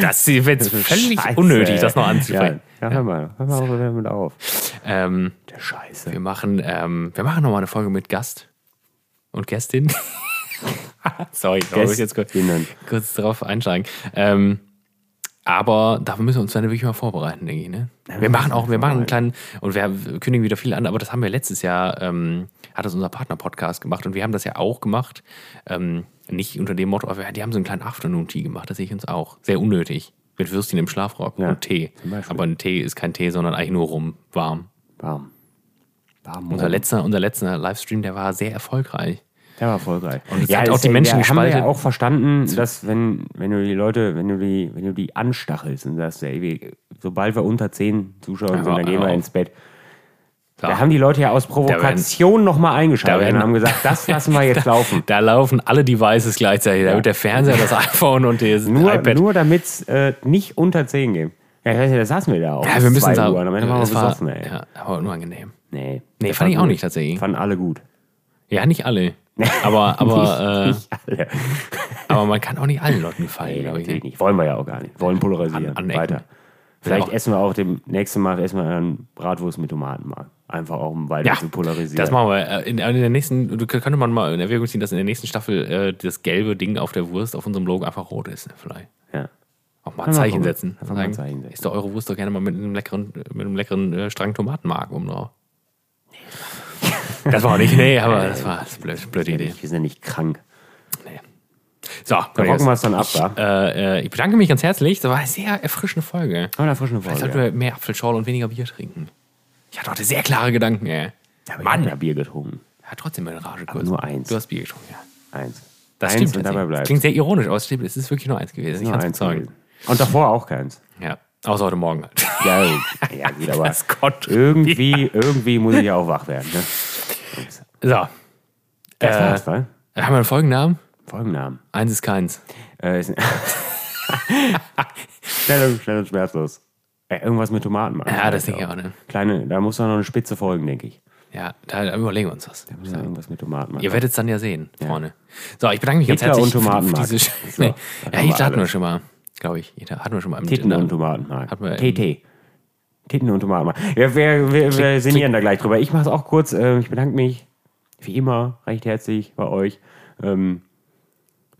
das ist jetzt völlig Scheiße, unnötig, das noch anzusprechen. Ja, ja hör mal, hör mal damit auf. Ähm, Der Scheiße. wir machen, ähm, wir machen nochmal eine Folge mit Gast und Gästin. [LAUGHS] Sorry, ich muss jetzt kurz, kurz drauf einsteigen. Ähm, aber dafür müssen wir uns dann wirklich mal vorbereiten, denke ich. Ne? Wir machen auch, wir machen einen kleinen, und wir kündigen wieder viel an, aber das haben wir letztes Jahr, ähm, hat das unser Partner-Podcast gemacht und wir haben das ja auch gemacht. Ähm, nicht unter dem Motto, aber die haben so einen kleinen Afternoon-Tea gemacht, das sehe ich uns auch. Sehr unnötig. Mit Würstchen im Schlafrock Ja, und Tee. Aber ein Tee ist kein Tee, sondern eigentlich nur rum, warm. Warm. Warm. Unser letzter, unser letzter Livestream, der war sehr erfolgreich. Der war voll geil. Und es hat auch die Menschen ja, haben wir ja gespalten. auch verstanden, dass wenn, wenn du die Leute, wenn du die, wenn du die anstachelst und sagst, ey, sobald wir unter zehn Zuschauer sind, dann gehen wir ins Bett. Ja. Da haben die Leute ja aus Provokation nochmal eingeschaltet da werden- und haben gesagt, das [LAUGHS] lassen wir jetzt laufen. Da laufen alle Devices gleichzeitig. Da wird der Fernseher, das [LAUGHS] iPhone und das Nur, iPad. nur damit es äh, nicht unter 10 geht. Ja, ich weiß nicht, da saßen wir da auch. ja, wir müssen zwei da. Uhr. Am Ende waren wir das war, besoffen, ey. ja, aber unangenehm. Nee, Nee, das fand ich auch gut. nicht tatsächlich. Fanden alle gut. Ja, nicht alle. Aber, [LAUGHS] aber, äh, Nicht aber man kann auch nicht allen Leuten gefallen, glaube ich. Ne? nicht. Wollen wir ja auch gar nicht. Wollen polarisieren. An-. Weiter. Vielleicht essen wir auch dem nächsten Mal wir einen Bratwurst mit Tomatenmark. Einfach auch, um weiter Ja, zu polarisieren. Das machen wir. Äh, In, in der nächsten, du- könnte man mal in Erwägung ziehen, dass in der nächsten Staffel äh, das gelbe Ding auf der Wurst auf unserem Logo einfach rot ist. ne, Vielleicht. ja. Auch mal ein Zeichen setzen. Sagen, ein Zeichen setzen. Ist doch eure Wurst doch gerne mal mit einem leckeren, mit einem leckeren äh, Strang Tomatenmark um drauf. Das war auch nicht, nee, aber das war ist blöd, blöde Idee. Wir sind ja nicht krank. Nee. So, Da rocken wir es dann ab, wa? äh, äh, ich bedanke mich ganz herzlich. Das war eine sehr erfrischende Folge. Aber eine frische Jetzt Folge. sollten wir mehr Apfelschorle und weniger Bier trinken. Ich hatte heute sehr klare Gedanken, ey. Ja, Mann. Ich habe Bier getrunken. Hat trotzdem eine Rage kurz. nur eins. Du hast Bier getrunken, ja. Eins. Das eins stimmt. und dabei bleibt. Das klingt sehr ironisch, aber es stimmt. Es ist wirklich nur eins gewesen. Ich nur kann es eins bezeugen. gewesen. Und davor auch keins. Ja. Außer heute Morgen halt. Ja, ja gut, aber [LAUGHS] irgendwie, irgendwie muss ich ja auch wach werden. Ne? So. Das Äh, war's, wa? Haben wir einen Folgennamen? Folgennamen. Eins ist keins. Äh, ist- [LAUGHS] schnell, und, schnell und schmerzlos. Äh, irgendwas mit Tomaten machen. Ja, das denke ich auch, ne? Kleine, da muss noch eine Spitze folgen, denke ich. Ja, da überlegen wir uns was. Da muss noch irgendwas mit Tomaten machen. Ihr werdet es dann ja sehen, Freunde. So, ich bedanke mich ganz herzlich und Tomatenmark. für diese. So, nee. das [LAUGHS] Ja, Hitler hatten wir schon mal, glaube ich. Hitler hatten wir schon mal Titten und Tomatenmark. Hat man, ähm, TT. Titten und Tomatenmark. Ja, wir, wir, wir sinnieren da gleich drüber. Ich mache es auch kurz. Äh, ich bedanke mich, wie immer, recht herzlich bei euch. Ähm,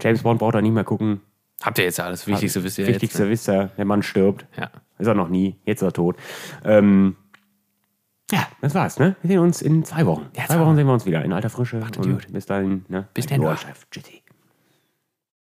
James Bond braucht er nicht mehr gucken. Habt ihr jetzt alles Wichtigste, wisst ihr Wichtigste jetzt. wisst ihr, der Mann stirbt. Ja. Ist er noch nie. Jetzt ist er tot. Ähm, ja, das war's, ne? Wir sehen uns in zwei Wochen. Ja, zwei Wochen sehen wir uns wieder in alter Frische. Macht Und gut. bis dahin, ne? Bis dann. Tschüssi.